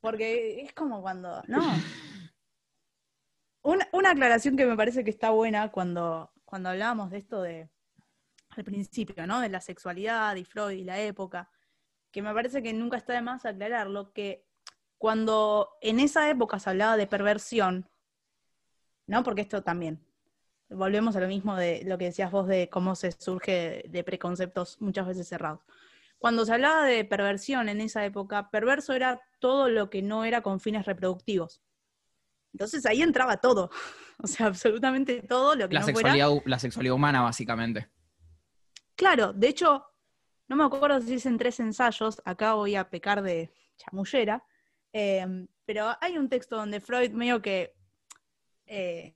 Porque es como cuando. No. Una, una aclaración que me parece que está buena cuando, cuando hablábamos de esto de. Al principio, ¿no? De la sexualidad y Freud y la época. Que me parece que nunca está de más aclararlo. Que cuando en esa época se hablaba de perversión, ¿no? Porque esto también. Volvemos a lo mismo de lo que decías vos de cómo se surge de preconceptos muchas veces cerrados. Cuando se hablaba de perversión en esa época, perverso era todo lo que no era con fines reproductivos. Entonces ahí entraba todo. O sea, absolutamente todo lo que La no fuera. sexualidad, la sexualidad humana, básicamente. Claro, de hecho, no me acuerdo si es en tres ensayos, acá voy a pecar de chamullera, eh, pero hay un texto donde Freud medio que eh,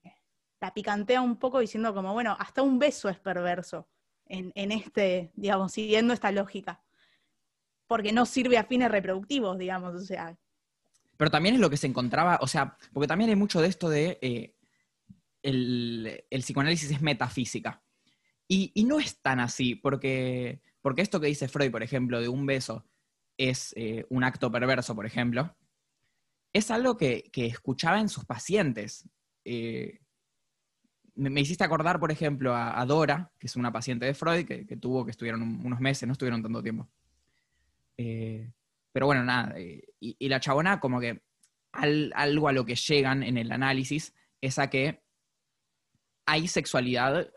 la picantea un poco diciendo como, bueno, hasta un beso es perverso en, este, digamos, siguiendo esta lógica, porque no sirve a fines reproductivos, digamos, o sea, Pero también es lo que se encontraba, o sea, porque también hay mucho de esto de eh, el psicoanálisis es metafísica. Y, no es tan así, porque, porque esto que dice Freud, por ejemplo, de un beso es eh, un acto perverso, por ejemplo, es algo que, que escuchaba en sus pacientes. Eh, me, me hiciste acordar, por ejemplo, a, Dora, que es una paciente de Freud, que, tuvo, que estuvieron un- unos meses, no estuvieron tanto tiempo. Eh, pero bueno, nada. y, la chabona, como que al- algo a lo que llegan en el análisis es a que hay sexualidad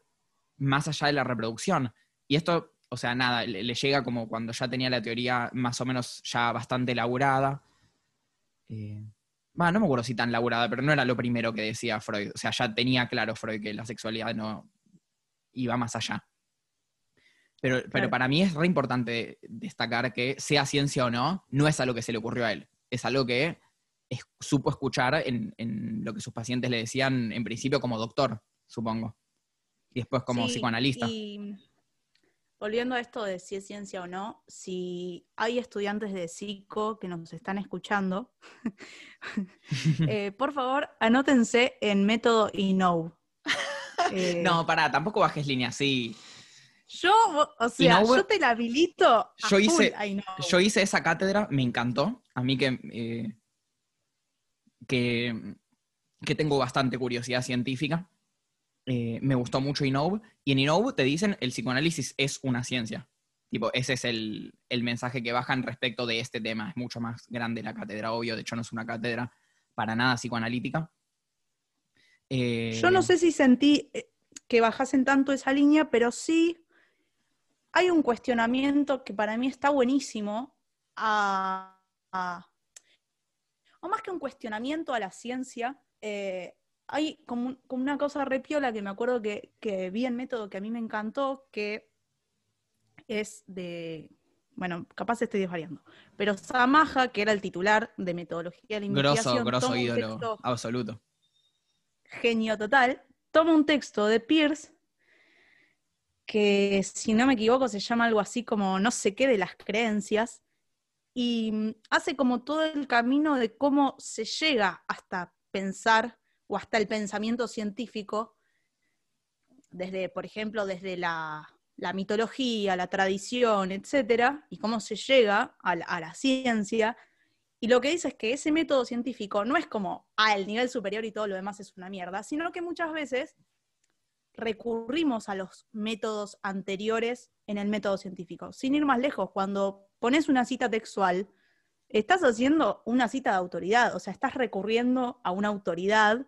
más allá de la reproducción. Y esto, o sea, nada, le, le llega como cuando ya tenía la teoría más o menos ya bastante elaborada. Eh, bah, no me acuerdo si tan elaborada, pero no era lo primero que decía Freud. O sea, ya tenía claro Freud que la sexualidad no iba más allá. Pero, pero Claro. para mí es re importante destacar que, sea ciencia o no, no es algo que se le ocurrió a él. Es algo que es- supo escuchar en, en lo que sus pacientes le decían en principio como doctor, supongo. Y después como Sí, psicoanalista. Y volviendo a esto de si es ciencia o no, si hay estudiantes de psico que nos están escuchando, eh, por favor, anótense en método INOW. Eh, No, pará, tampoco bajes línea así. Yo, o sea, yo te la habilito. a Yo hice-. Yo hice esa cátedra, me encantó. A mí que, eh, que, que tengo bastante curiosidad científica. Eh, me gustó mucho INOV. Y en INOV te dicen el psicoanálisis es una ciencia. Tipo, ese es el, el mensaje que bajan respecto de este tema. Es mucho más grande la cátedra, obvio. De hecho, no es una cátedra para nada psicoanalítica. Eh, Yo no sé si sentí eh, que bajasen tanto esa línea, pero sí hay un cuestionamiento que para mí está buenísimo a, a- o más que un cuestionamiento a la ciencia, eh, hay como, un- como una cosa repiola que me acuerdo que, que vi en método que a mí me encantó, que es de, bueno, capaz estoy desvariando, pero Samaja, que era el titular de metodología de la investigación, Grosso, ídolo texto absoluto. genio total, toma un texto de Pierce que, si no me equivoco, se llama algo así como no sé qué de las creencias, y mm, hace como todo el camino de cómo se llega hasta pensar o hasta el pensamiento científico, desde, por ejemplo, desde la, mitología, la tradición, etcétera, y cómo se llega a la, ciencia. Y lo que dice es que ese método científico no es como, ah, el nivel superior y todo lo demás es una mierda, sino que muchas veces recurrimos a los métodos anteriores en el método científico. Sin ir más lejos, cuando pones una cita textual, estás haciendo una cita de autoridad, o sea, estás recurriendo a una autoridad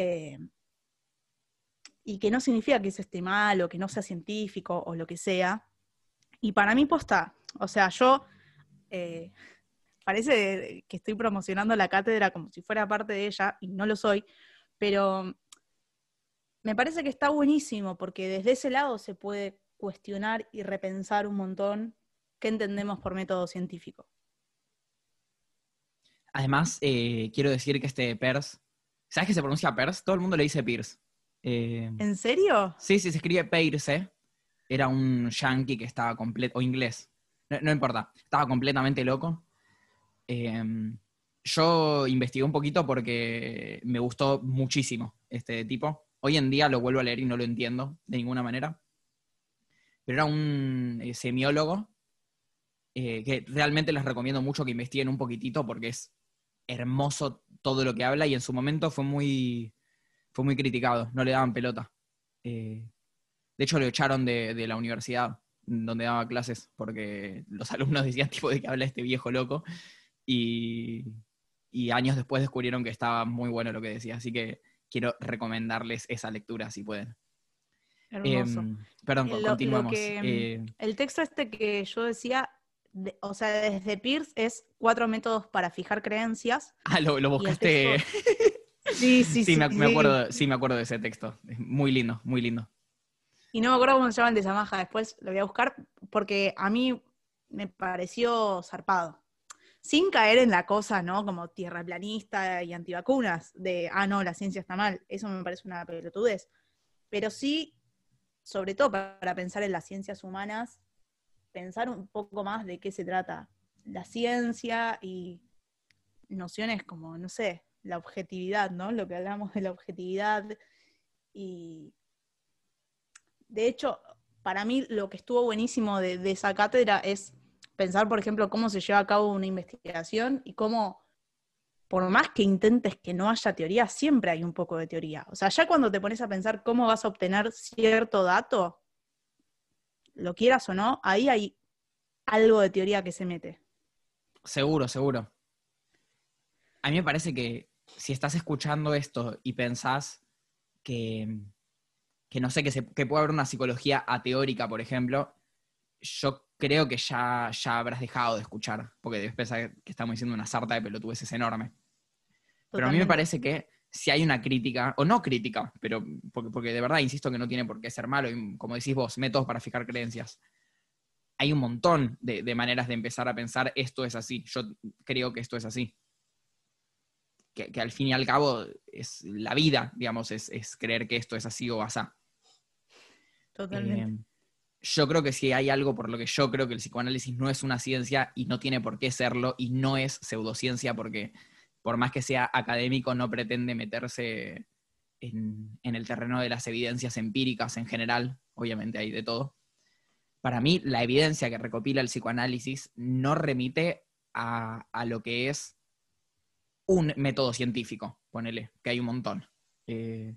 eh, y que no significa que eso esté mal o que no sea científico o lo que sea. Y para mí posta, o sea, yo, eh, parece que estoy promocionando la cátedra como si fuera parte de ella, y no lo soy, pero me parece que está buenísimo porque desde ese lado se puede cuestionar y repensar un montón qué entendemos por método científico. Además, eh, quiero decir que este PERS, ¿sabes que se pronuncia PERS? Todo el mundo le dice PIRS. Eh, ¿En serio? Sí, sí, se escribe Peirce. Era un yankee que estaba completo, o inglés, no, importa, estaba completamente loco. Em, yo investigué un poquito porque me gustó muchísimo este tipo. Hoy en día lo vuelvo a leer y no lo entiendo de ninguna manera. Pero era un eh, semiólogo eh, que realmente les recomiendo mucho que investiguen un poquitito porque es hermoso todo lo que habla y en su momento fue muy, fue muy criticado, no le daban pelota. Eh, de hecho, lo echaron de, la universidad donde daba clases porque los alumnos decían tipo de que habla este viejo loco y, años después descubrieron que estaba muy bueno lo que decía, así que quiero recomendarles esa lectura si pueden. Hermoso. Em, perdón, continuamos. Eh, el texto este que yo decía o sea, desde Pierce es cuatro métodos para fijar creencias. Ah, lo, buscaste. sí, sí, sí. me, acuerdo, sí, me acuerdo de ese texto. Muy lindo, muy lindo. Y no me acuerdo cómo se llama el de Samaja, después lo voy a buscar, porque a mí me pareció zarpado. Sin caer en la cosa, ¿no? Como tierraplanista y antivacunas, de, ah, no, la ciencia está mal. Eso me parece una pelotudez. Pero sí, sobre todo para pensar en las ciencias humanas, pensar un poco más de qué se trata la ciencia y nociones como, no sé, la objetividad, ¿no? Lo que hablamos de la objetividad. Y de hecho, para mí lo que estuvo buenísimo de, esa cátedra es pensar, por ejemplo, cómo se lleva a cabo una investigación y cómo, por más que intentes que no haya teoría, siempre hay un poco de teoría. O sea, ya cuando te pones a pensar cómo vas a obtener cierto dato, lo quieras o no, ahí hay algo de teoría que se mete. Seguro, seguro. A mí me parece que si estás escuchando esto y pensás que, que no sé, que, se, que puede haber una psicología ateórica, por ejemplo, yo creo que ya, ya habrás dejado de escuchar, porque debes pensar que estamos diciendo una sarta de pelotudeces enorme. Pero a mí me parece que si hay una crítica, o no crítica, pero porque, porque, de verdad insisto que no tiene por qué ser malo, y como decís vos, métodos para fijar creencias. Hay un montón de, maneras de empezar a pensar esto es así, yo creo que esto es así. Que, al fin y al cabo es la vida, digamos, es, creer que esto es así o asá. Totalmente. Eh, yo creo que si hay algo por lo que yo creo que el psicoanálisis no es una ciencia y no tiene por qué serlo y no es pseudociencia porque por más que sea académico, no pretende meterse en, el terreno de las evidencias empíricas en general, obviamente hay de todo. Para mí, la evidencia que recopila el psicoanálisis no remite a, lo que es un método científico, ponele, que hay un montón. Eh,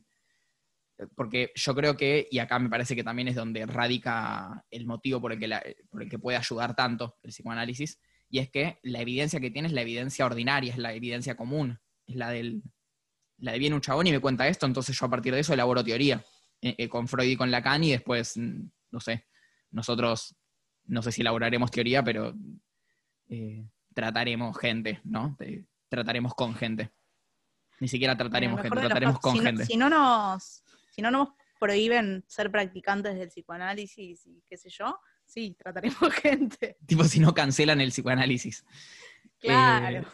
porque yo creo que, y acá me parece que también es donde radica el motivo por el que, por el que puede ayudar tanto el psicoanálisis, y es que la evidencia que tiene es la evidencia ordinaria, es la evidencia común, es la del la de viene un chabón y me cuenta esto, entonces yo a partir de eso elaboro teoría eh, eh, con Freud y con Lacan y después, mm, no sé, nosotros, no sé si elaboraremos teoría, pero eh, trataremos gente, ¿no? trataremos con gente. Ni siquiera trataremos gente, trataremos con gente. si no nos, si no nos prohíben ser practicantes del psicoanálisis y qué sé yo, sí, trataremos gente. Tipo, si no cancelan el psicoanálisis. Claro. Eh,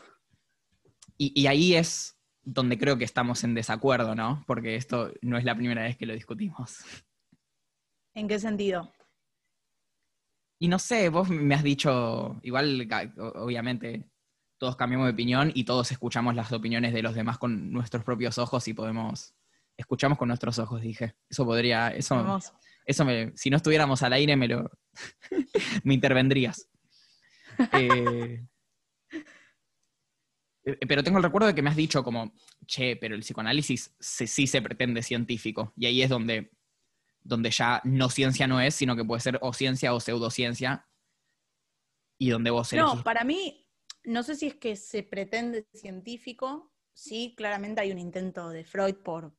y, ahí es donde creo que estamos en desacuerdo, ¿no? Porque esto no es la primera vez que lo discutimos. ¿En qué sentido? Y no sé, vos me has dicho, igual, obviamente, todos cambiamos de opinión y todos escuchamos las opiniones de los demás con nuestros propios ojos y podemos, escuchamos con nuestros ojos, dije. Eso podría, eso, eso me, si no estuviéramos al aire me lo, me intervendrías. Eh, eh, pero tengo el recuerdo de que me has dicho como, che, pero el psicoanálisis sí se pretende científico. Y ahí es donde, donde ya no ciencia no es, sino que puede ser o ciencia o pseudociencia. Y donde vos No, para mí, no sé si es que se pretende científico. Sí, claramente hay un intento de Freud por,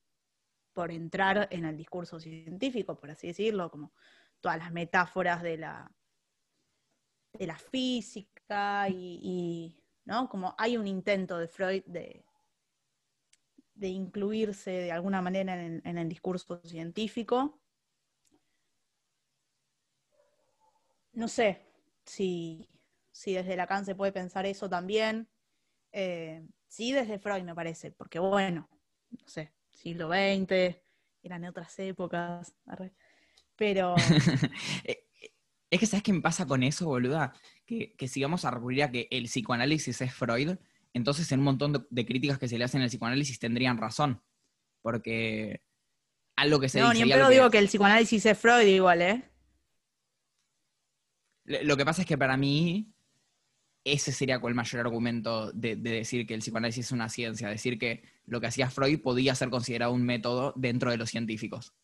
por entrar en el discurso científico, por así decirlo, como todas las metáforas de la, de la física y, ¿no? Como hay un intento de Freud de, de incluirse de alguna manera en, el discurso científico. No sé si, si desde Lacan se puede pensar eso también. Eh, sí, desde Freud me parece, porque bueno, no sé, siglo XX, eran otras épocas, pero... Eh, es que, ¿sabes qué me pasa con eso, boluda? Que, que si vamos a recurrir a que el psicoanálisis es Freud, entonces en un montón de, críticas que se le hacen al psicoanálisis tendrían razón. Porque algo que se no, dice... No, ni en digo que el psicoanálisis es Freud igual, ¿eh? Lo que pasa es que para mí ese sería el mayor argumento de, decir que el psicoanálisis es una ciencia, decir que lo que hacía Freud podía ser considerado un método dentro de los científicos.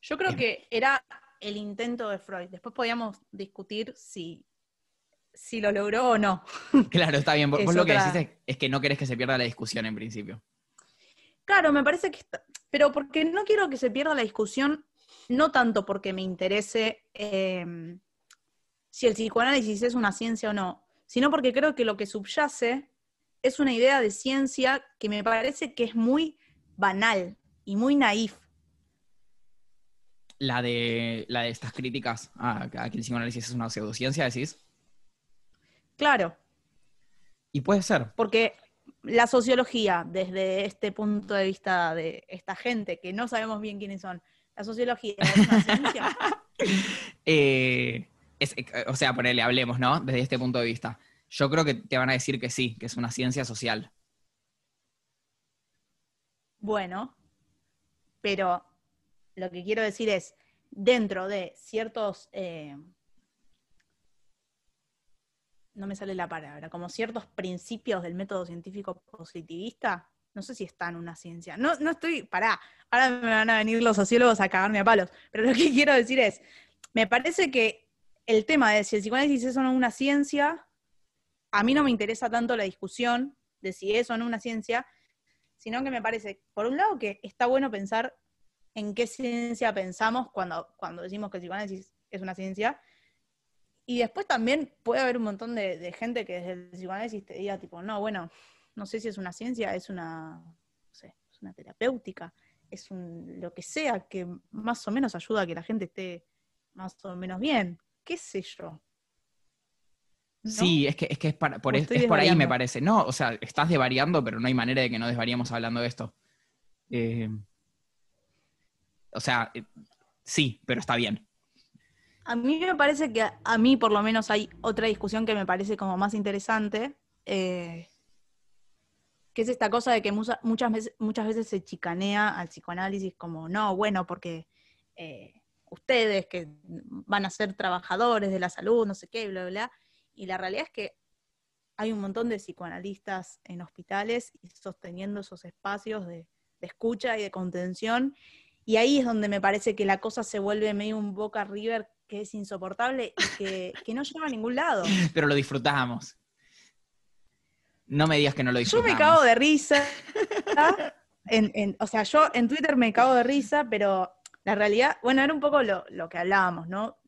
Yo creo que era el intento de Freud. Después podíamos discutir si, si lo logró o no. Claro, está bien. Vos, lo que decís es, que no querés que se pierda la discusión en principio. Claro, me parece que está, pero porque no quiero que se pierda la discusión, no tanto porque me interese eh, si el psicoanálisis es una ciencia o no, sino porque creo que lo que subyace es una idea de ciencia que me parece que es muy banal y muy naif. La de, la de estas críticas a, que el psicoanálisis es una pseudociencia, decís. Claro. Y puede ser. Porque la sociología, desde este punto de vista de esta gente que no sabemos bien quiénes son, la sociología es una ciencia. eh, eh, o sea, ponele, hablemos, ¿no? Desde este punto de vista. Yo creo que te van a decir que sí, que es una ciencia social. Bueno, pero lo que quiero decir es, dentro de ciertos, eh, no me sale la palabra, como ciertos principios del método científico positivista, no sé si está en una ciencia. No, no estoy, pará, ahora me van a venir los sociólogos a cagarme a palos, pero lo que quiero decir es, me parece que el tema de si el psicoanálisis es o no una ciencia, a mí no me interesa tanto la discusión de si es o no una ciencia, sino que me parece, por un lado, que está bueno pensar en qué ciencia pensamos cuando, cuando decimos que el psicoanálisis es una ciencia. Y después también puede haber un montón de, gente que desde el psicoanálisis te diga, tipo, no, bueno, no sé si es una ciencia, es una, no sé, es una terapéutica, es un, lo que sea que más o menos ayuda a que la gente esté más o menos bien qué sé yo. Sí, es que es, que es, por, por ahí me parece. No, o sea, estás desvariando, pero no hay manera de que no desvariemos hablando de esto. Eh, o sea, eh, sí, pero está bien. A mí me parece que a, mí por lo menos hay otra discusión que me parece como más interesante, eh, que es esta cosa de que muchas, veces, muchas veces se chicanea al psicoanálisis como, no, bueno, porque ustedes que van a ser trabajadores de la salud, no sé qué, bla, bla, Y la realidad es que hay un montón de psicoanalistas en hospitales y sosteniendo esos espacios de, escucha y de contención. Y ahí es donde me parece que la cosa se vuelve medio un boca river que es insoportable y que, no lleva a ningún lado. Pero lo disfrutamos. No me digas que no lo disfrutamos. Yo me cago de risa. o sea, yo en Twitter me cago de risa, pero la realidad, bueno, era un poco lo, que hablábamos, ¿no?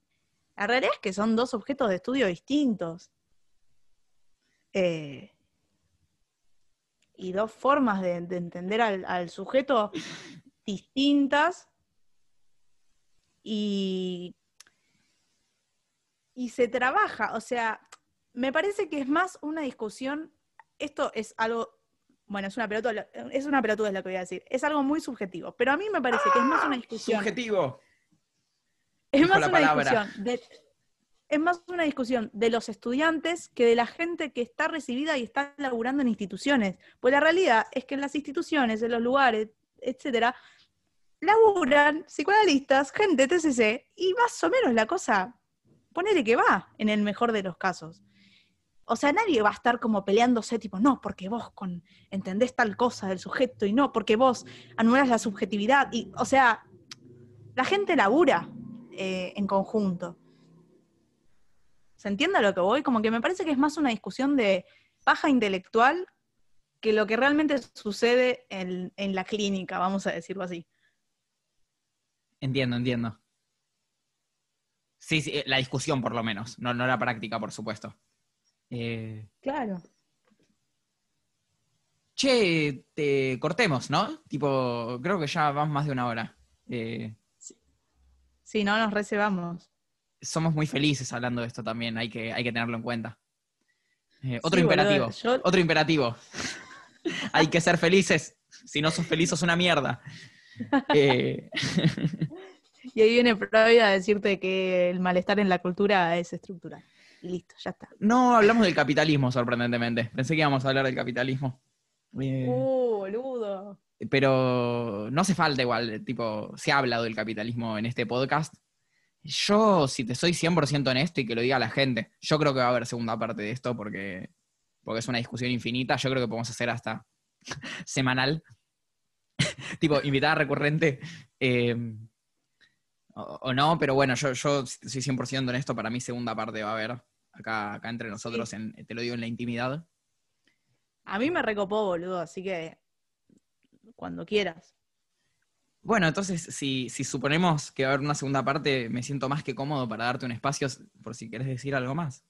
La realidad es que son dos objetos de estudio distintos. Eh, y dos formas de, entender al, sujeto distintas. Y, y se trabaja, o sea, me parece que es más una discusión, esto es algo bueno, es una pelotuda, es una pelotuda es lo que voy a decir. Es algo muy subjetivo, pero a mí me parece que es más una discusión. Subjetivo. Es más una discusión de, es más una discusión de los estudiantes que de la gente que está recibida y está laburando en instituciones. Pues la realidad es que en las instituciones, en los lugares, etcétera, laburan psicoanalistas, gente TCC, y más o menos la cosa, ponele que va, en el mejor de los casos. O sea, nadie va a estar como peleándose, tipo, no, porque vos con, entendés tal cosa del sujeto y no, porque vos anulas la subjetividad. Y, o sea, la gente labura eh, en conjunto. ¿Se entiende a lo que voy? Como que me parece que es más una discusión de paja intelectual que lo que realmente sucede en, la clínica, vamos a decirlo así. Entiendo, entiendo. Sí, sí, la discusión por lo menos, no, no la práctica, por supuesto. Eh, Claro. che, te cortemos, ¿no? Tipo, creo que ya vamos más de una hora. Eh, Sí, no nos reservamos. somos muy felices hablando de esto también, hay que, hay que tenerlo en cuenta. Eh, otro Sí, imperativo, yo- otro imperativo. hay que ser felices. Si no sos feliz, sos una mierda. Eh, Y ahí viene Freud a decirte que el malestar en la cultura es estructural. Y listo, ya está. no hablamos del capitalismo, sorprendentemente. Pensé que íbamos a hablar del capitalismo. Eh, Uh, boludo. pero no hace falta igual, tipo, se ha hablado del capitalismo en este podcast. Yo, si te soy 100% honesto y que lo diga la gente, yo creo que va a haber segunda parte de esto porque, porque es una discusión infinita. Yo creo que podemos hacer hasta semanal. tipo, invitada recurrente. eh, o, o no, pero bueno, yo, yo si te soy 100% honesto, para mí segunda parte va a haber acá, acá entre nosotros, en, te lo digo en la intimidad. A mí me recopó, boludo, así que cuando quieras. Bueno, entonces, si, si suponemos que va a haber una segunda parte, me siento más que cómodo para darte un espacio por si querés decir algo más.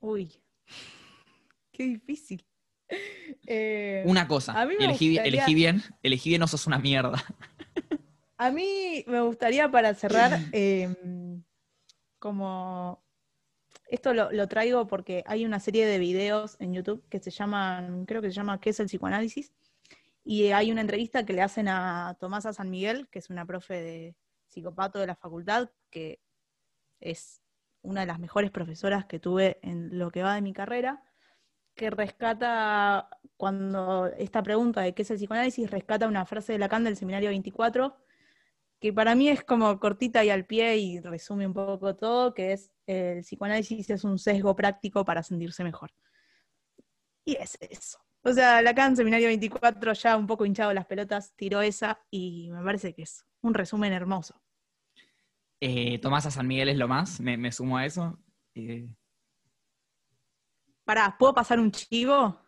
Uy, qué difícil. Eh, Una cosa, a mí me elegí, gustaría- elegí bien, elegí bien, no sos una mierda. A mí me gustaría para cerrar, eh, como esto lo, lo traigo porque hay una serie de videos en YouTube que se llaman, creo que se llama ¿Qué es el psicoanálisis? Y hay una entrevista que le hacen a Tomasa San Miguel, que es una profe de psicopato de la facultad, que es una de las mejores profesoras que tuve en lo que va de mi carrera, que rescata, cuando esta pregunta de qué es el psicoanálisis, rescata una frase de Lacan del seminario 24, que para mí es como cortita y al pie y resume un poco todo, que es el psicoanálisis es un sesgo práctico para sentirse mejor. Y es eso. O sea, Lacan, seminario 24, ya un poco hinchado las pelotas, tiró esa y me parece que es un resumen hermoso. Eh, Tomás a San Miguel es lo más, me, me sumo a eso. Eh, Pará, ¿puedo pasar un chivo?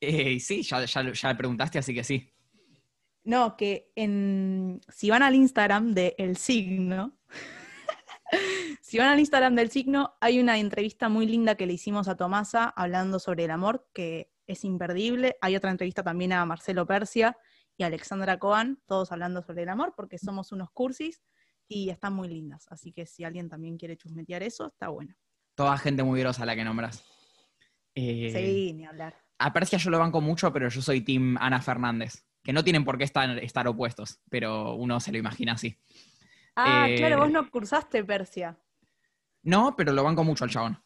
eh, sí, ya, ya, ya le preguntaste, así que sí. No, que en, si van al Instagram de El Signo, si van al Instagram del Signo, hay una entrevista muy linda que le hicimos a Tomasa hablando sobre el amor, que es imperdible. Hay otra entrevista también a Marcelo Persia y a Alexandra Coan, todos hablando sobre el amor, porque somos unos cursis y están muy lindas. Así que si alguien también quiere chusmetear eso, está bueno. Toda gente muy grosa la que nombras. Eh, Sí, ni hablar. A Persia yo lo banco mucho, pero yo soy Team Ana Fernández. Que no tienen por qué estar, estar opuestos, pero uno se lo imagina así. Ah, Eh, claro, vos no cursaste Persia. No, pero lo banco mucho al chabón.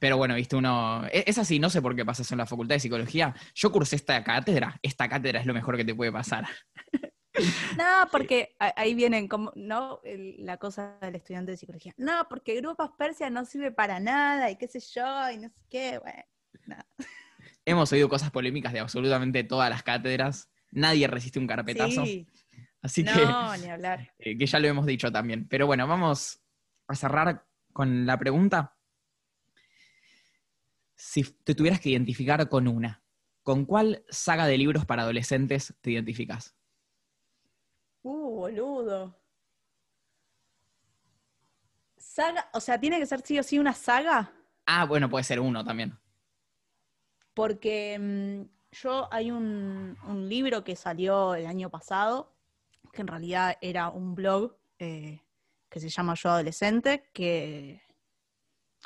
Pero bueno, viste, uno. e- Es así, no sé por qué pasa eso en la facultad de psicología. Yo cursé esta cátedra. Esta cátedra es lo mejor que te puede pasar. No, porque ahí vienen como, ¿no? La cosa del estudiante de psicología. No, porque grupos Persia no sirve para nada y qué sé yo, y no sé qué, bueno. nada. Hemos oído cosas polémicas de absolutamente todas las cátedras. Nadie resiste un carpetazo. Sí, Así que, no, ni hablar. eh, que ya lo hemos dicho también. Pero bueno, vamos a cerrar con la pregunta. Si te tuvieras que identificar con una, ¿con cuál saga de libros para adolescentes te identificas? Uh, boludo. Saga, o sea, tiene que ser sí o sí una saga, Ah, bueno, puede ser uno también. porque mm, yo hay un, un libro que salió el año pasado, que en realidad era un blog eh, que se llama Yo Adolescente, que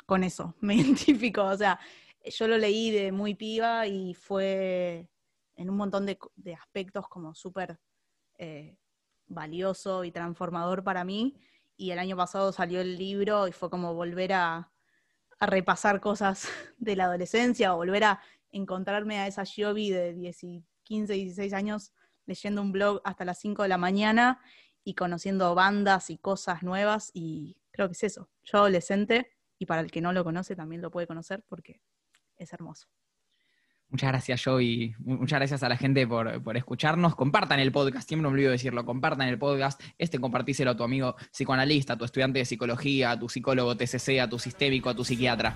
con eso me identifico. O sea, yo lo leí de muy piba y fue en un montón de, de aspectos como súper eh, valioso y transformador para mí. Y el año pasado salió el libro y fue como volver a, a repasar cosas de la adolescencia o volver a encontrarme a esa Giovi de 10 y 15, 16 años leyendo un blog hasta las 5 de la mañana y conociendo bandas y cosas nuevas y creo que es eso. Yo adolescente y para el que no lo conoce también lo puede conocer porque es hermoso. Muchas gracias, Joey. Mu- Muchas gracias a la gente por, por escucharnos. Compartan el podcast, siempre me olvido decirlo. Compartan el podcast. Este compartíselo a tu amigo psicoanalista, a tu estudiante de psicología, a tu psicólogo TCC, a tu sistémico, a tu psiquiatra.